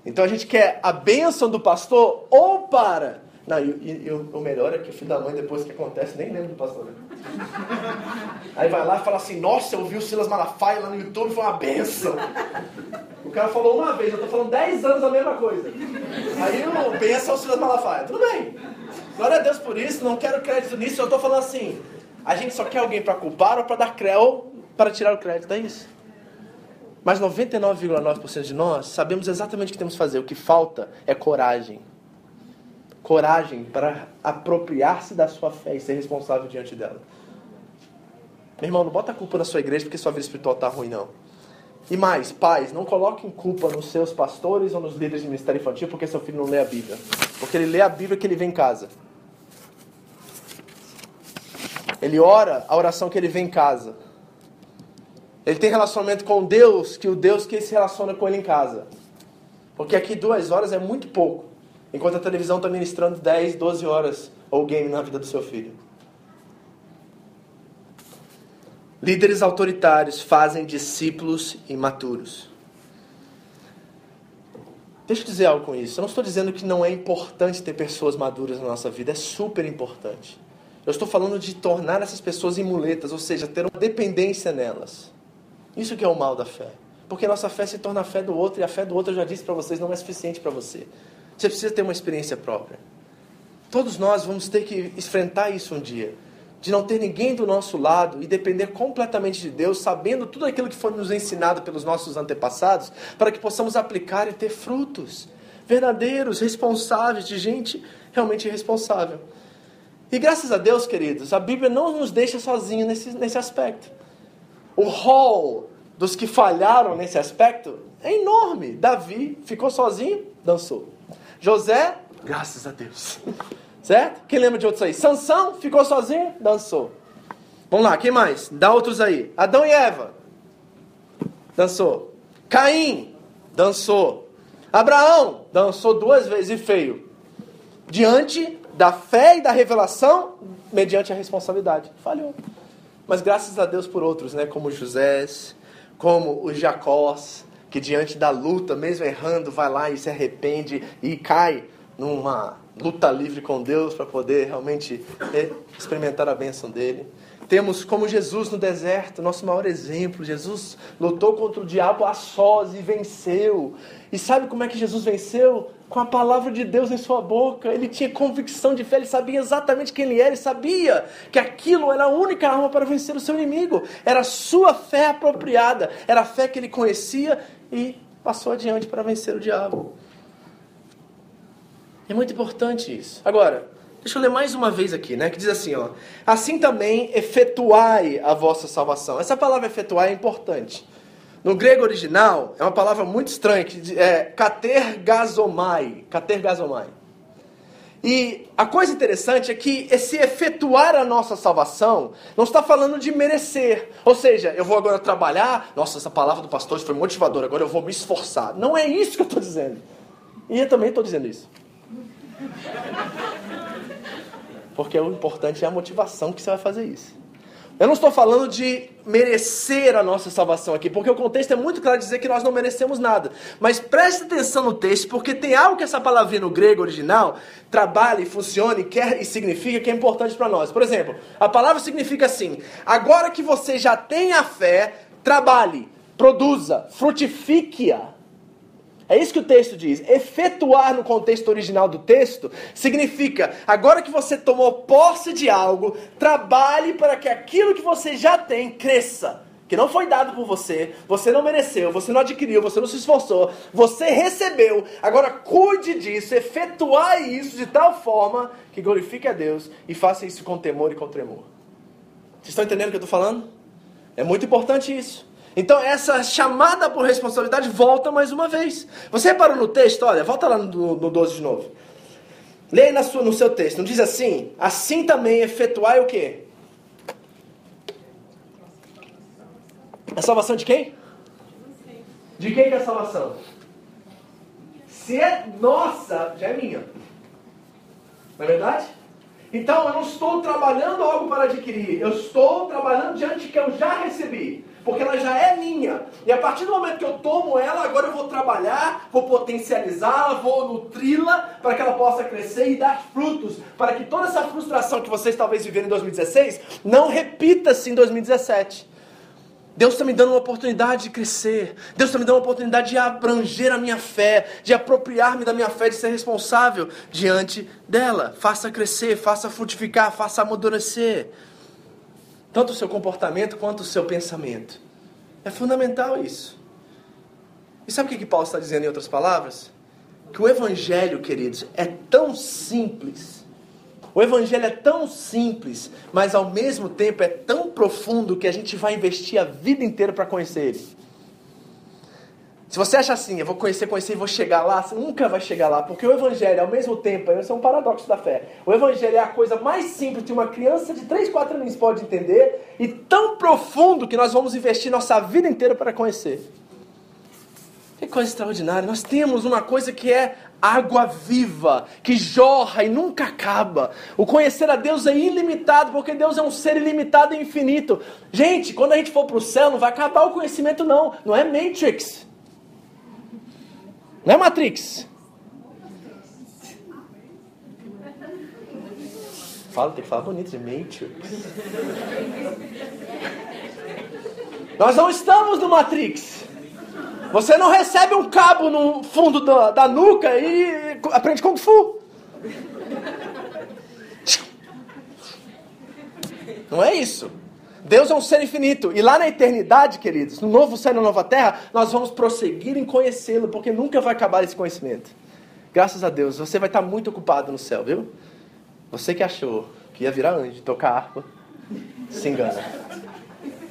Então a gente quer a bênção do pastor ou para não, e, e, e, o melhor é que o filho da mãe, depois que acontece, nem lembra do pastor. Né? Aí vai lá e fala assim, nossa, eu vi o Silas Malafaia lá no YouTube, foi uma benção. O cara falou uma vez, eu tô falando 10 anos a mesma coisa. Aí o benção é o Silas Malafaia. Tudo bem. Glória a Deus por isso, não quero crédito nisso, eu tô falando assim, a gente só quer alguém para culpar ou para dar crédito, para tirar o crédito, é isso. Mas 99,9% de nós sabemos exatamente o que temos que fazer. O que falta é coragem coragem para apropriar-se da sua fé e ser responsável diante dela. Meu irmão, não bota culpa na sua igreja porque sua vida espiritual está ruim, não. E mais, pais, não coloquem culpa nos seus pastores ou nos líderes de ministério infantil porque seu filho não lê a Bíblia. Porque ele lê a Bíblia que ele vem em casa. Ele ora a oração que ele vem em casa. Ele tem relacionamento com Deus, que o Deus que se relaciona com ele em casa. Porque aqui duas horas é muito pouco enquanto a televisão está ministrando 10, 12 horas ou game na vida do seu filho. Líderes autoritários fazem discípulos imaturos. Deixa eu dizer algo com isso. Eu não estou dizendo que não é importante ter pessoas maduras na nossa vida, é super importante. Eu estou falando de tornar essas pessoas imuletas, ou seja, ter uma dependência nelas. Isso que é o mal da fé. Porque nossa fé se torna a fé do outro, e a fé do outro, eu já disse para vocês, não é suficiente para você. Você precisa ter uma experiência própria. Todos nós vamos ter que enfrentar isso um dia. De não ter ninguém do nosso lado e depender completamente de Deus, sabendo tudo aquilo que foi nos ensinado pelos nossos antepassados, para que possamos aplicar e ter frutos verdadeiros, responsáveis, de gente realmente responsável. E graças a Deus, queridos, a Bíblia não nos deixa sozinhos nesse, nesse aspecto. O hall dos que falharam nesse aspecto é enorme. Davi ficou sozinho, dançou. José, graças a Deus. <laughs> Certo? Quem lembra de outros aí? Sansão ficou sozinho, dançou. Vamos lá, quem mais? Dá outros aí. Adão e Eva. Dançou. Caim, dançou. Abraão, dançou duas vezes e feio. Diante da fé e da revelação, mediante a responsabilidade. Falhou. Mas graças a Deus por outros, né? Como José, como os Jacós, que diante da luta, mesmo errando, vai lá e se arrepende e cai numa luta livre com Deus para poder realmente é, experimentar a bênção dele. Temos como Jesus no deserto, nosso maior exemplo. Jesus lutou contra o diabo a sós e venceu. E sabe como é que Jesus venceu? Com a palavra de Deus em sua boca. Ele tinha convicção de fé, ele sabia exatamente quem ele era, ele sabia que aquilo era a única arma para vencer o seu inimigo. Era a sua fé apropriada, era a fé que ele conhecia e passou adiante para vencer o diabo. É muito importante isso. Agora, deixa eu ler mais uma vez aqui, né? Que diz assim, ó. Assim também efetuai a vossa salvação. Essa palavra efetuai é importante. No grego original, é uma palavra muito estranha, que é katergazomai. Katergazomai. E a coisa interessante é que esse efetuar a nossa salvação não está falando de merecer. Ou seja, eu vou agora trabalhar, nossa, essa palavra do pastor foi motivadora, agora eu vou me esforçar. Não é isso que eu estou dizendo. E eu também estou dizendo isso. Porque o importante é a motivação que você vai fazer isso. Eu não estou falando de merecer a nossa salvação aqui, porque o contexto é muito claro dizer que nós não merecemos nada. Mas preste atenção no texto, porque tem algo que essa palavrinha no grego original trabalha e funciona e quer e significa que é importante para nós. Por exemplo, a palavra significa assim: agora que você já tem a fé, trabalhe, produza, frutifique-a. É isso que o texto diz. Efetuar no contexto original do texto significa, agora que você tomou posse de algo, trabalhe para que aquilo que você já tem cresça. Que não foi dado por você, você não mereceu, você não adquiriu, você não se esforçou, você recebeu. Agora cuide disso, efetuar isso de tal forma que glorifique a Deus e faça isso com temor e com tremor. Vocês estão entendendo o que eu estou falando? É muito importante isso. Então essa chamada por responsabilidade volta mais uma vez. Você reparou no texto? Olha, volta lá no, no 12 de novo. Leia na sua, no seu texto. Não diz assim? Assim também efetuai o quê? A salvação de quem? De quem que é a salvação? Se é nossa, já é minha. Não é verdade? Então eu não estou trabalhando algo para adquirir. Eu estou trabalhando diante que eu já recebi porque ela já é minha. E a partir do momento que eu tomo ela, agora eu vou trabalhar, vou potencializá-la, vou nutri-la para que ela possa crescer e dar frutos, para que toda essa frustração que vocês talvez viveram em 2016 não repita-se em 2017. Deus está me dando uma oportunidade de crescer. Deus está me dando uma oportunidade de abranger a minha fé, de apropriar-me da minha fé, de ser responsável diante dela. Faça crescer, faça frutificar, faça amadurecer tanto o seu comportamento quanto o seu pensamento. É fundamental isso. E sabe o que, Paulo está dizendo em outras palavras? Que o Evangelho, queridos, é tão simples. O Evangelho é tão simples, mas ao mesmo tempo é tão profundo que a gente vai investir a vida inteira para conhecer ele. Se você acha assim, eu vou conhecer, conhecer e vou chegar lá, você nunca vai chegar lá, porque o Evangelho, ao mesmo tempo, isso é um paradoxo da fé. O Evangelho é a coisa mais simples que uma criança de 3, 4 anos pode entender e tão profundo que nós vamos investir nossa vida inteira para conhecer. Que coisa extraordinária. Nós temos uma coisa que é água viva, que jorra e nunca acaba. O conhecer a Deus é ilimitado, porque Deus é um ser ilimitado e infinito. Gente, quando a gente for para o céu, não vai acabar o conhecimento, não. Não é Matrix. Não é Matrix? Fala, tem que falar bonito, de. Nós não estamos no Matrix. Você não recebe um cabo no fundo da, da nuca e aprende Kung Fu. Não é isso. Deus é um ser infinito. E lá na eternidade, queridos, no novo céu e na nova terra, nós vamos prosseguir em conhecê-lo, porque nunca vai acabar esse conhecimento. Graças a Deus, você vai estar muito ocupado no céu, viu? Você que achou que ia virar anjo, tocar harpa, se engana.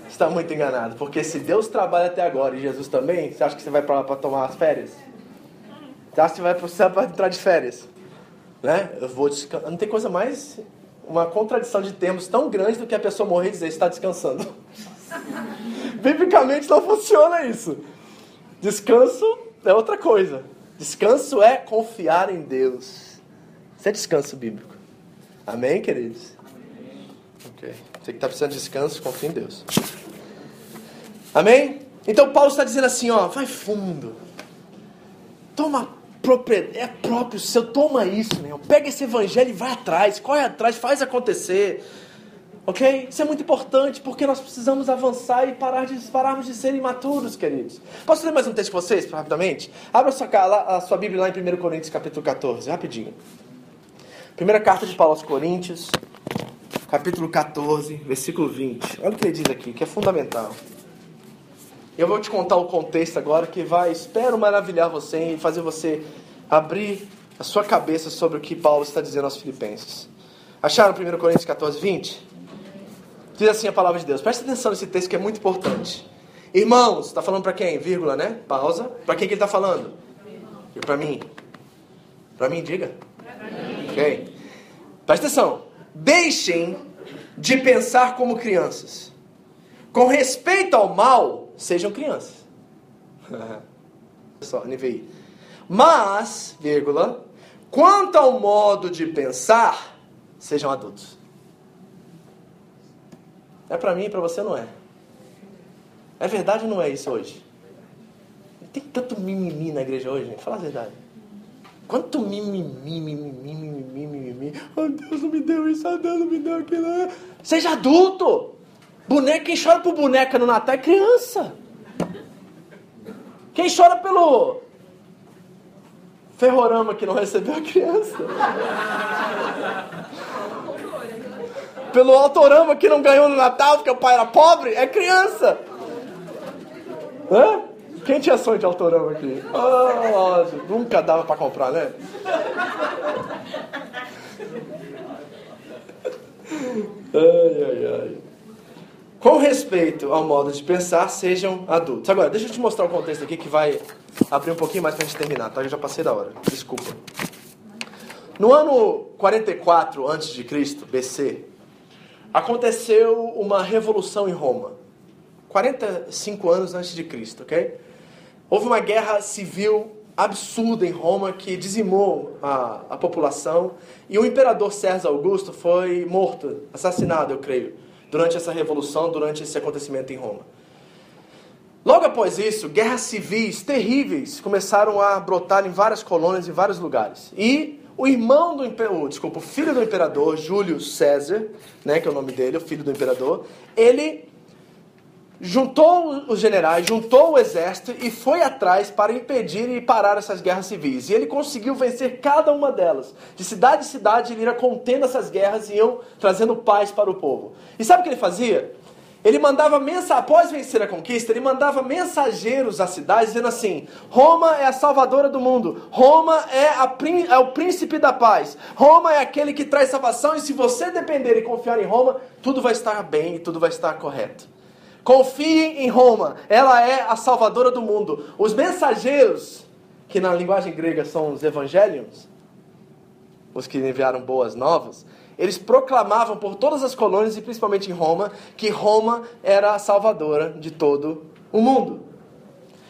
Está muito enganado, porque se Deus trabalha até agora e Jesus também, você acha que você vai para lá para tomar as férias? Você acha que você vai para o céu para entrar de férias? Né? Eu vou descansar. Não tem coisa mais uma contradição de termos tão grande do que a pessoa morrer e dizer está descansando. <laughs> Biblicamente não funciona isso. Descanso é outra coisa. Descanso é confiar em Deus. Isso é descanso bíblico. Amém, queridos? Ok. Você que está precisando de descanso, confia em Deus. Amém? Então Paulo está dizendo assim, ó, vai fundo. Toma é próprio seu. Toma isso, meu. Pega esse evangelho e vai atrás, corre atrás, faz acontecer. Ok? Isso é muito importante porque nós precisamos avançar e parar de, pararmos de ser imaturos, queridos. Posso ler mais um texto com vocês, rapidamente? Abra a sua, a sua Bíblia lá em 1 Coríntios, capítulo 14, rapidinho. Primeira carta de Paulo aos Coríntios, capítulo 14, versículo 20. Olha o que ele diz aqui, que é fundamental. Eu vou te contar o contexto agora que vai, espero, maravilhar você e fazer você abrir a sua cabeça sobre o que Paulo está dizendo aos filipenses. Acharam 1 Coríntios 14, 20? Diz assim a palavra de Deus. Presta atenção nesse texto que é muito importante. Irmãos, está falando para quem? Vírgula, né? Pausa. Para quem que ele está falando? Para mim. Para mim, diga. Mim. Ok. Presta atenção. Deixem de pensar como crianças. Com respeito ao mal, sejam crianças. <laughs> Só, NVI. Mas, vírgula, quanto ao modo de pensar, sejam adultos. É para mim e para você não é. É verdade ou não é isso hoje? Tem tanto mimimi na igreja hoje, gente. Fala a verdade. Quanto mimimi, mimimi, mimimi, mimimi. Oh, Deus não me deu isso, oh, Deus não me deu aquilo. Seja adulto. Boneca, quem chora por boneca no Natal é criança. Quem chora pelo ferrorama que não recebeu a criança. Pelo autorama que não ganhou no Natal porque o pai era pobre, é criança. Hã? Quem tinha sonho de autorama aqui? Oh, nunca dava para comprar, né? Ai, ai, ai. Com respeito ao modo de pensar, sejam adultos. Agora, deixa eu te mostrar o contexto aqui que vai abrir um pouquinho mais para a gente terminar, tá? Eu já passei da hora. Desculpa. No ano 44 a.C., BC, aconteceu uma revolução em Roma. 45 anos antes de Cristo, ok? Houve uma guerra civil absurda em Roma que dizimou a, a população e o imperador César Augusto foi morto, assassinado, eu creio, durante essa revolução, durante esse acontecimento em Roma. Logo após isso, guerras civis terríveis começaram a brotar em várias colônias, em vários lugares. E o irmão do imperador, desculpa, o filho do imperador, Júlio César, né, que é o nome dele, o filho do imperador, ele juntou os generais, juntou o exército e foi atrás para impedir e parar essas guerras civis. E ele conseguiu vencer cada uma delas. De cidade em cidade, ele ia contendo essas guerras e iam trazendo paz para o povo. E sabe o que ele fazia? Ele mandava mensagem, após vencer a conquista, ele mandava mensageiros às cidades dizendo assim: Roma é a salvadora do mundo, Roma é, a, é o príncipe da paz, Roma é aquele que traz salvação, e se você depender e confiar em Roma, tudo vai estar bem e tudo vai estar correto. Confiem em Roma, ela é a salvadora do mundo. Os mensageiros, que na linguagem grega são os evangélios, os que enviaram boas novas, eles proclamavam por todas as colônias e principalmente em Roma que Roma era a salvadora de todo o mundo.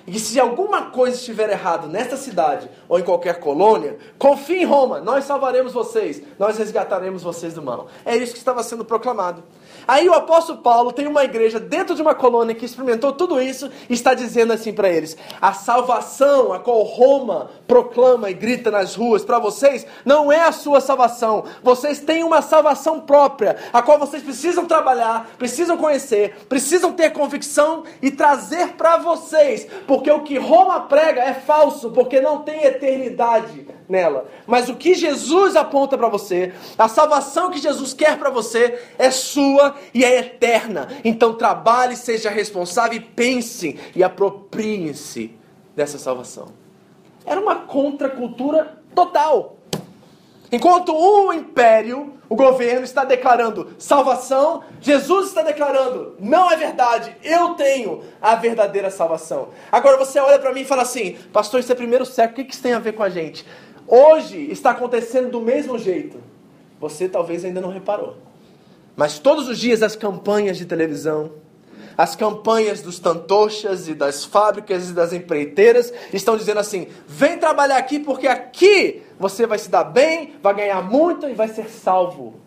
E que se alguma coisa estiver errado nesta cidade ou em qualquer colônia, confie em Roma, nós salvaremos vocês, nós resgataremos vocês do mal. É isso que estava sendo proclamado. Aí o apóstolo Paulo tem uma igreja dentro de uma colônia que experimentou tudo isso e está dizendo assim para eles: a salvação a qual Roma proclama e grita nas ruas para vocês não é a sua salvação. Vocês têm uma salvação própria, a qual vocês precisam trabalhar, precisam conhecer, precisam ter convicção e trazer para vocês, porque o que Roma prega é falso, porque não tem eternidade nela. Mas o que Jesus aponta para você, a salvação que Jesus quer para você é sua e é eterna. Então trabalhe, seja responsável e pense e apropriem-se dessa salvação. Era uma contracultura total. Enquanto o império, o governo está declarando salvação, Jesus está declarando não é verdade, eu tenho a verdadeira salvação. Agora você olha para mim e fala assim, pastor, isso é primeiro século, o que isso tem a ver com a gente? Hoje está acontecendo do mesmo jeito. Você talvez ainda não reparou. Mas todos os dias as campanhas de televisão, as campanhas dos tantochas e das fábricas e das empreiteiras estão dizendo assim: vem trabalhar aqui porque aqui você vai se dar bem, vai ganhar muito e vai ser salvo.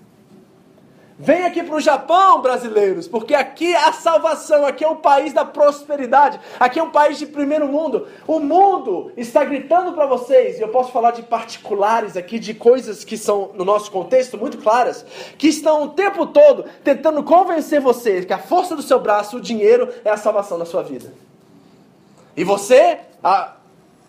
Vem aqui para o Japão, brasileiros, porque aqui é a salvação, aqui é o país da prosperidade, aqui é um país de primeiro mundo. O mundo está gritando para vocês, e eu posso falar de particulares aqui, de coisas que são, no nosso contexto, muito claras, que estão o tempo todo tentando convencer vocês que a força do seu braço, o dinheiro, é a salvação da sua vida. E você, a,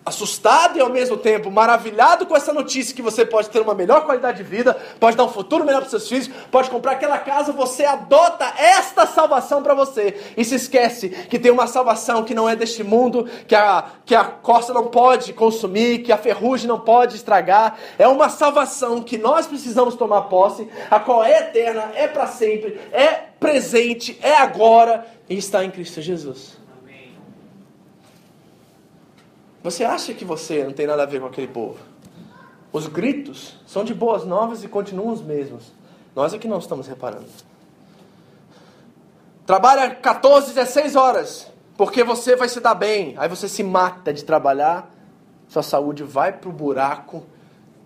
assustado e ao mesmo tempo maravilhado com essa notícia que você pode ter uma melhor qualidade de vida, pode dar um futuro melhor para seus filhos, pode comprar aquela casa, você adota esta salvação para você e se esquece que tem uma salvação que não é deste mundo, que a que a costa não pode consumir, que a ferrugem não pode estragar, é uma salvação que nós precisamos tomar posse, a qual é eterna, é para sempre, é presente, é agora e está em Cristo Jesus. Você acha que você não tem nada a ver com aquele povo? Os gritos são de boas novas e continuam os mesmos. Nós é que não estamos reparando. Trabalha 14, 16 horas, porque você vai se dar bem. Aí você se mata de trabalhar, sua saúde vai para o buraco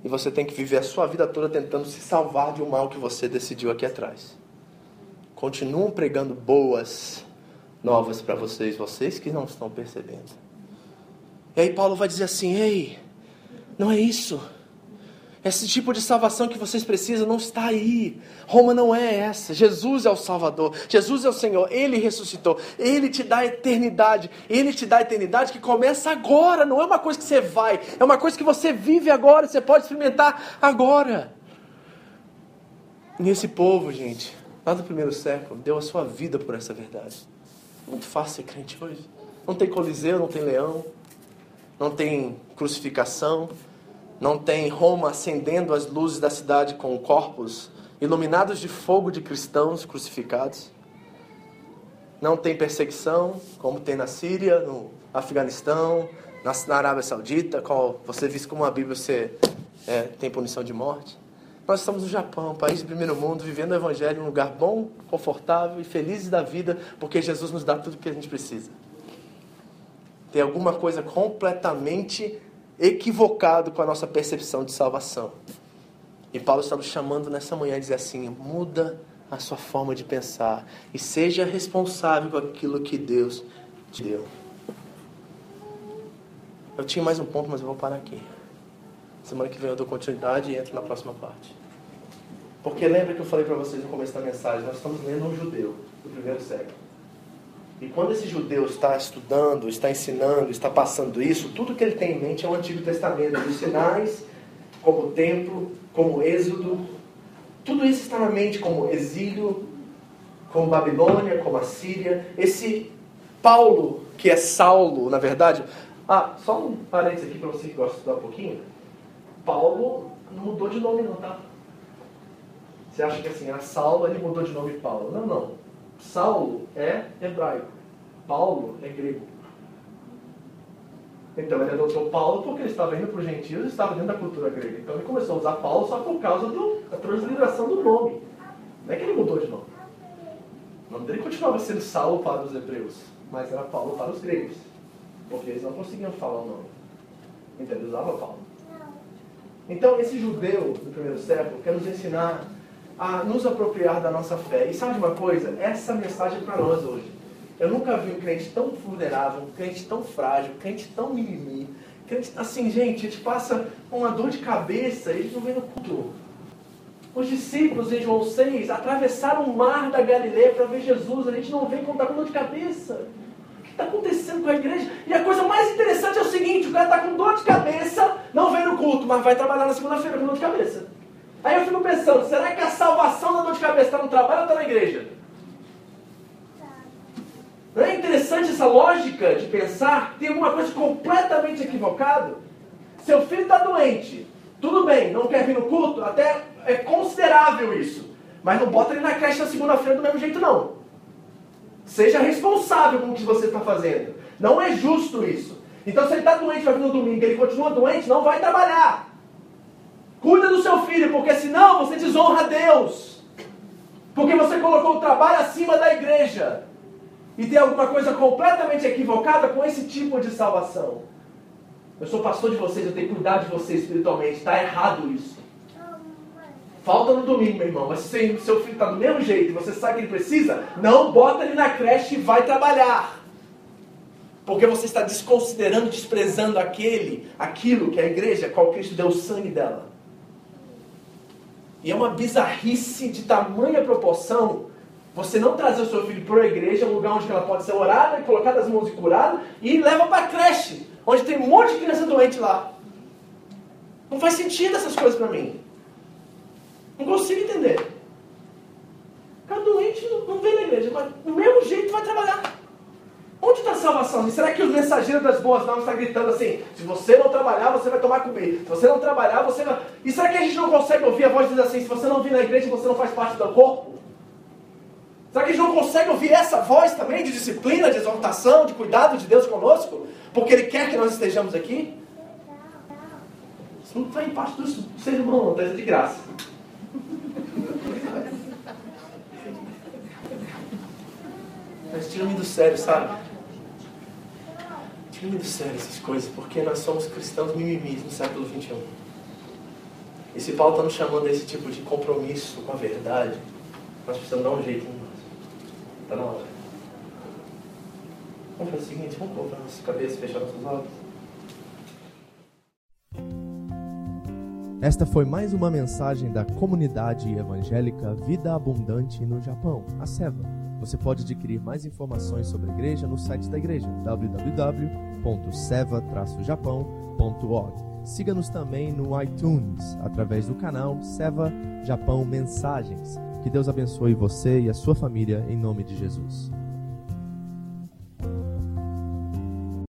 e você tem que viver a sua vida toda tentando se salvar de um mal que você decidiu aqui atrás. continuam pregando boas novas para vocês, vocês que não estão percebendo. E aí Paulo vai dizer assim: ei, não é isso. Esse tipo de salvação que vocês precisam não está aí. Roma não é essa. Jesus é o Salvador. Jesus é o Senhor. Ele ressuscitou. Ele te dá eternidade. Ele te dá eternidade que começa agora. Não é uma coisa que você vai. É uma coisa que você vive agora. Você pode experimentar agora. E esse povo, gente, lá do primeiro século, deu a sua vida por essa verdade. Muito fácil ser crente hoje. Não tem coliseu, não tem leão, não tem crucificação, não tem Roma acendendo as luzes da cidade com corpos iluminados de fogo de cristãos crucificados. Não tem perseguição, como tem na Síria, no Afeganistão, na, Arábia Saudita, qual você viu como a Bíblia você, é, tem punição de morte. Nós estamos no Japão, país do primeiro mundo, vivendo o Evangelho em um lugar bom, confortável e felizes da vida, porque Jesus nos dá tudo o que a gente precisa. Tem alguma coisa completamente equivocado com a nossa percepção de salvação. E Paulo está nos chamando nessa manhã a dizer assim: muda a sua forma de pensar e seja responsável com aquilo que Deus te deu. Eu tinha mais um ponto, mas eu vou parar aqui. Semana que vem eu dou continuidade e entro na próxima parte. Porque lembra que eu falei para vocês no começo da mensagem, nós estamos lendo um judeu do primeiro século. E quando esse judeu está estudando, está ensinando, está passando isso, tudo que ele tem em mente é o Antigo Testamento, os sinais, como templo, como êxodo, tudo isso está na mente como exílio, como Babilônia, como a Síria. Esse Paulo, que é Saulo, na verdade. Ah, só um parênteses aqui para você que gosta de estudar um pouquinho. Paulo não mudou de nome não, tá? Você acha que assim, a Saulo ele mudou de nome Paulo. Não, não. Saulo é hebraico. Paulo é grego. Então ele adotou Paulo porque ele estava indo para os gentios e estava dentro da cultura grega. Então ele começou a usar Paulo só por causa da transliteração do nome. Não é que ele mudou de nome. O nome dele continuava sendo Saulo para os hebreus, mas era Paulo para os gregos. Porque eles não conseguiam falar o nome. Então ele usava Paulo. Então, esse judeu do primeiro século quer nos ensinar a nos apropriar da nossa fé. E sabe uma coisa? Essa mensagem é para nós hoje. Eu nunca vi um crente tão vulnerável, um crente tão frágil, um crente tão mimimi. Crente, assim, gente, gente passa uma dor de cabeça, eles não vêm no culto. Os discípulos em João 6 atravessaram o mar da Galileia para ver Jesus. A gente não vem contar com dor de cabeça está acontecendo com a igreja? E a coisa mais interessante é o seguinte: o cara está com dor de cabeça, não vem no culto, mas vai trabalhar na segunda-feira com dor de cabeça. Aí eu fico pensando: será que a salvação da dor de cabeça está no trabalho ou está na igreja? Não é interessante essa lógica de pensar que tem alguma coisa completamente equivocada? Seu filho está doente, tudo bem, não quer vir no culto, até é considerável isso. Mas não bota ele na creche na segunda-feira do mesmo jeito, não. Seja responsável com o que você está fazendo. Não é justo isso. Então, se ele está doente, vai vir no domingo, ele continua doente, não vai trabalhar. Cuida do seu filho, porque senão você desonra a Deus. Porque você colocou o trabalho acima da igreja. E tem alguma coisa completamente equivocada com esse tipo de salvação. Eu sou pastor de vocês, eu tenho que cuidar de vocês espiritualmente. Está errado isso. Falta no domingo, meu irmão. Mas se seu filho está do mesmo jeito e você sabe que ele precisa, não bota ele na creche e vai trabalhar. Porque você está desconsiderando, desprezando aquele, aquilo que a igreja, qual Cristo deu o sangue dela. E é uma bizarrice de tamanha proporção você não trazer o seu filho para a igreja, um lugar onde ela pode ser orada, colocada as mãos e curada, e leva para a creche, onde tem um monte de criança doente lá. Não faz sentido essas coisas para mim. Não consigo entender. O cara doente não vem na igreja, mas do mesmo jeito vai trabalhar. Onde está a salvação? Será que os mensageiros das boas novas estão gritando assim: se você não trabalhar, você vai tomar comer. Se você não trabalhar, você vai. E será que a gente não consegue ouvir a voz dizer assim: se você não vir na igreja, você não faz parte do corpo? Será que a gente não consegue ouvir essa voz também de disciplina, de exaltação, de cuidado de Deus conosco? Porque Ele quer que nós estejamos aqui? Isso não faz parte do ser humano, não, está de graça. <laughs> Mas tira-me do sério, sabe? Tira-me do sério essas coisas, porque nós somos cristãos mimimis no século XXI. E se Paulo está nos chamando a esse tipo de compromisso com a verdade, nós precisamos dar um jeito em nós. Está na hora. Vamos fazer o seguinte, vamos colocar nossas cabeças, fechar nossos olhos. Esta foi mais uma mensagem da comunidade evangélica Vida Abundante no Japão, a SEVA. Você pode adquirir mais informações sobre a igreja no site da igreja www.seva-japão.org. Siga-nos também no iTunes, através do canal Seva Japão Mensagens. Que Deus abençoe você e a sua família em nome de Jesus.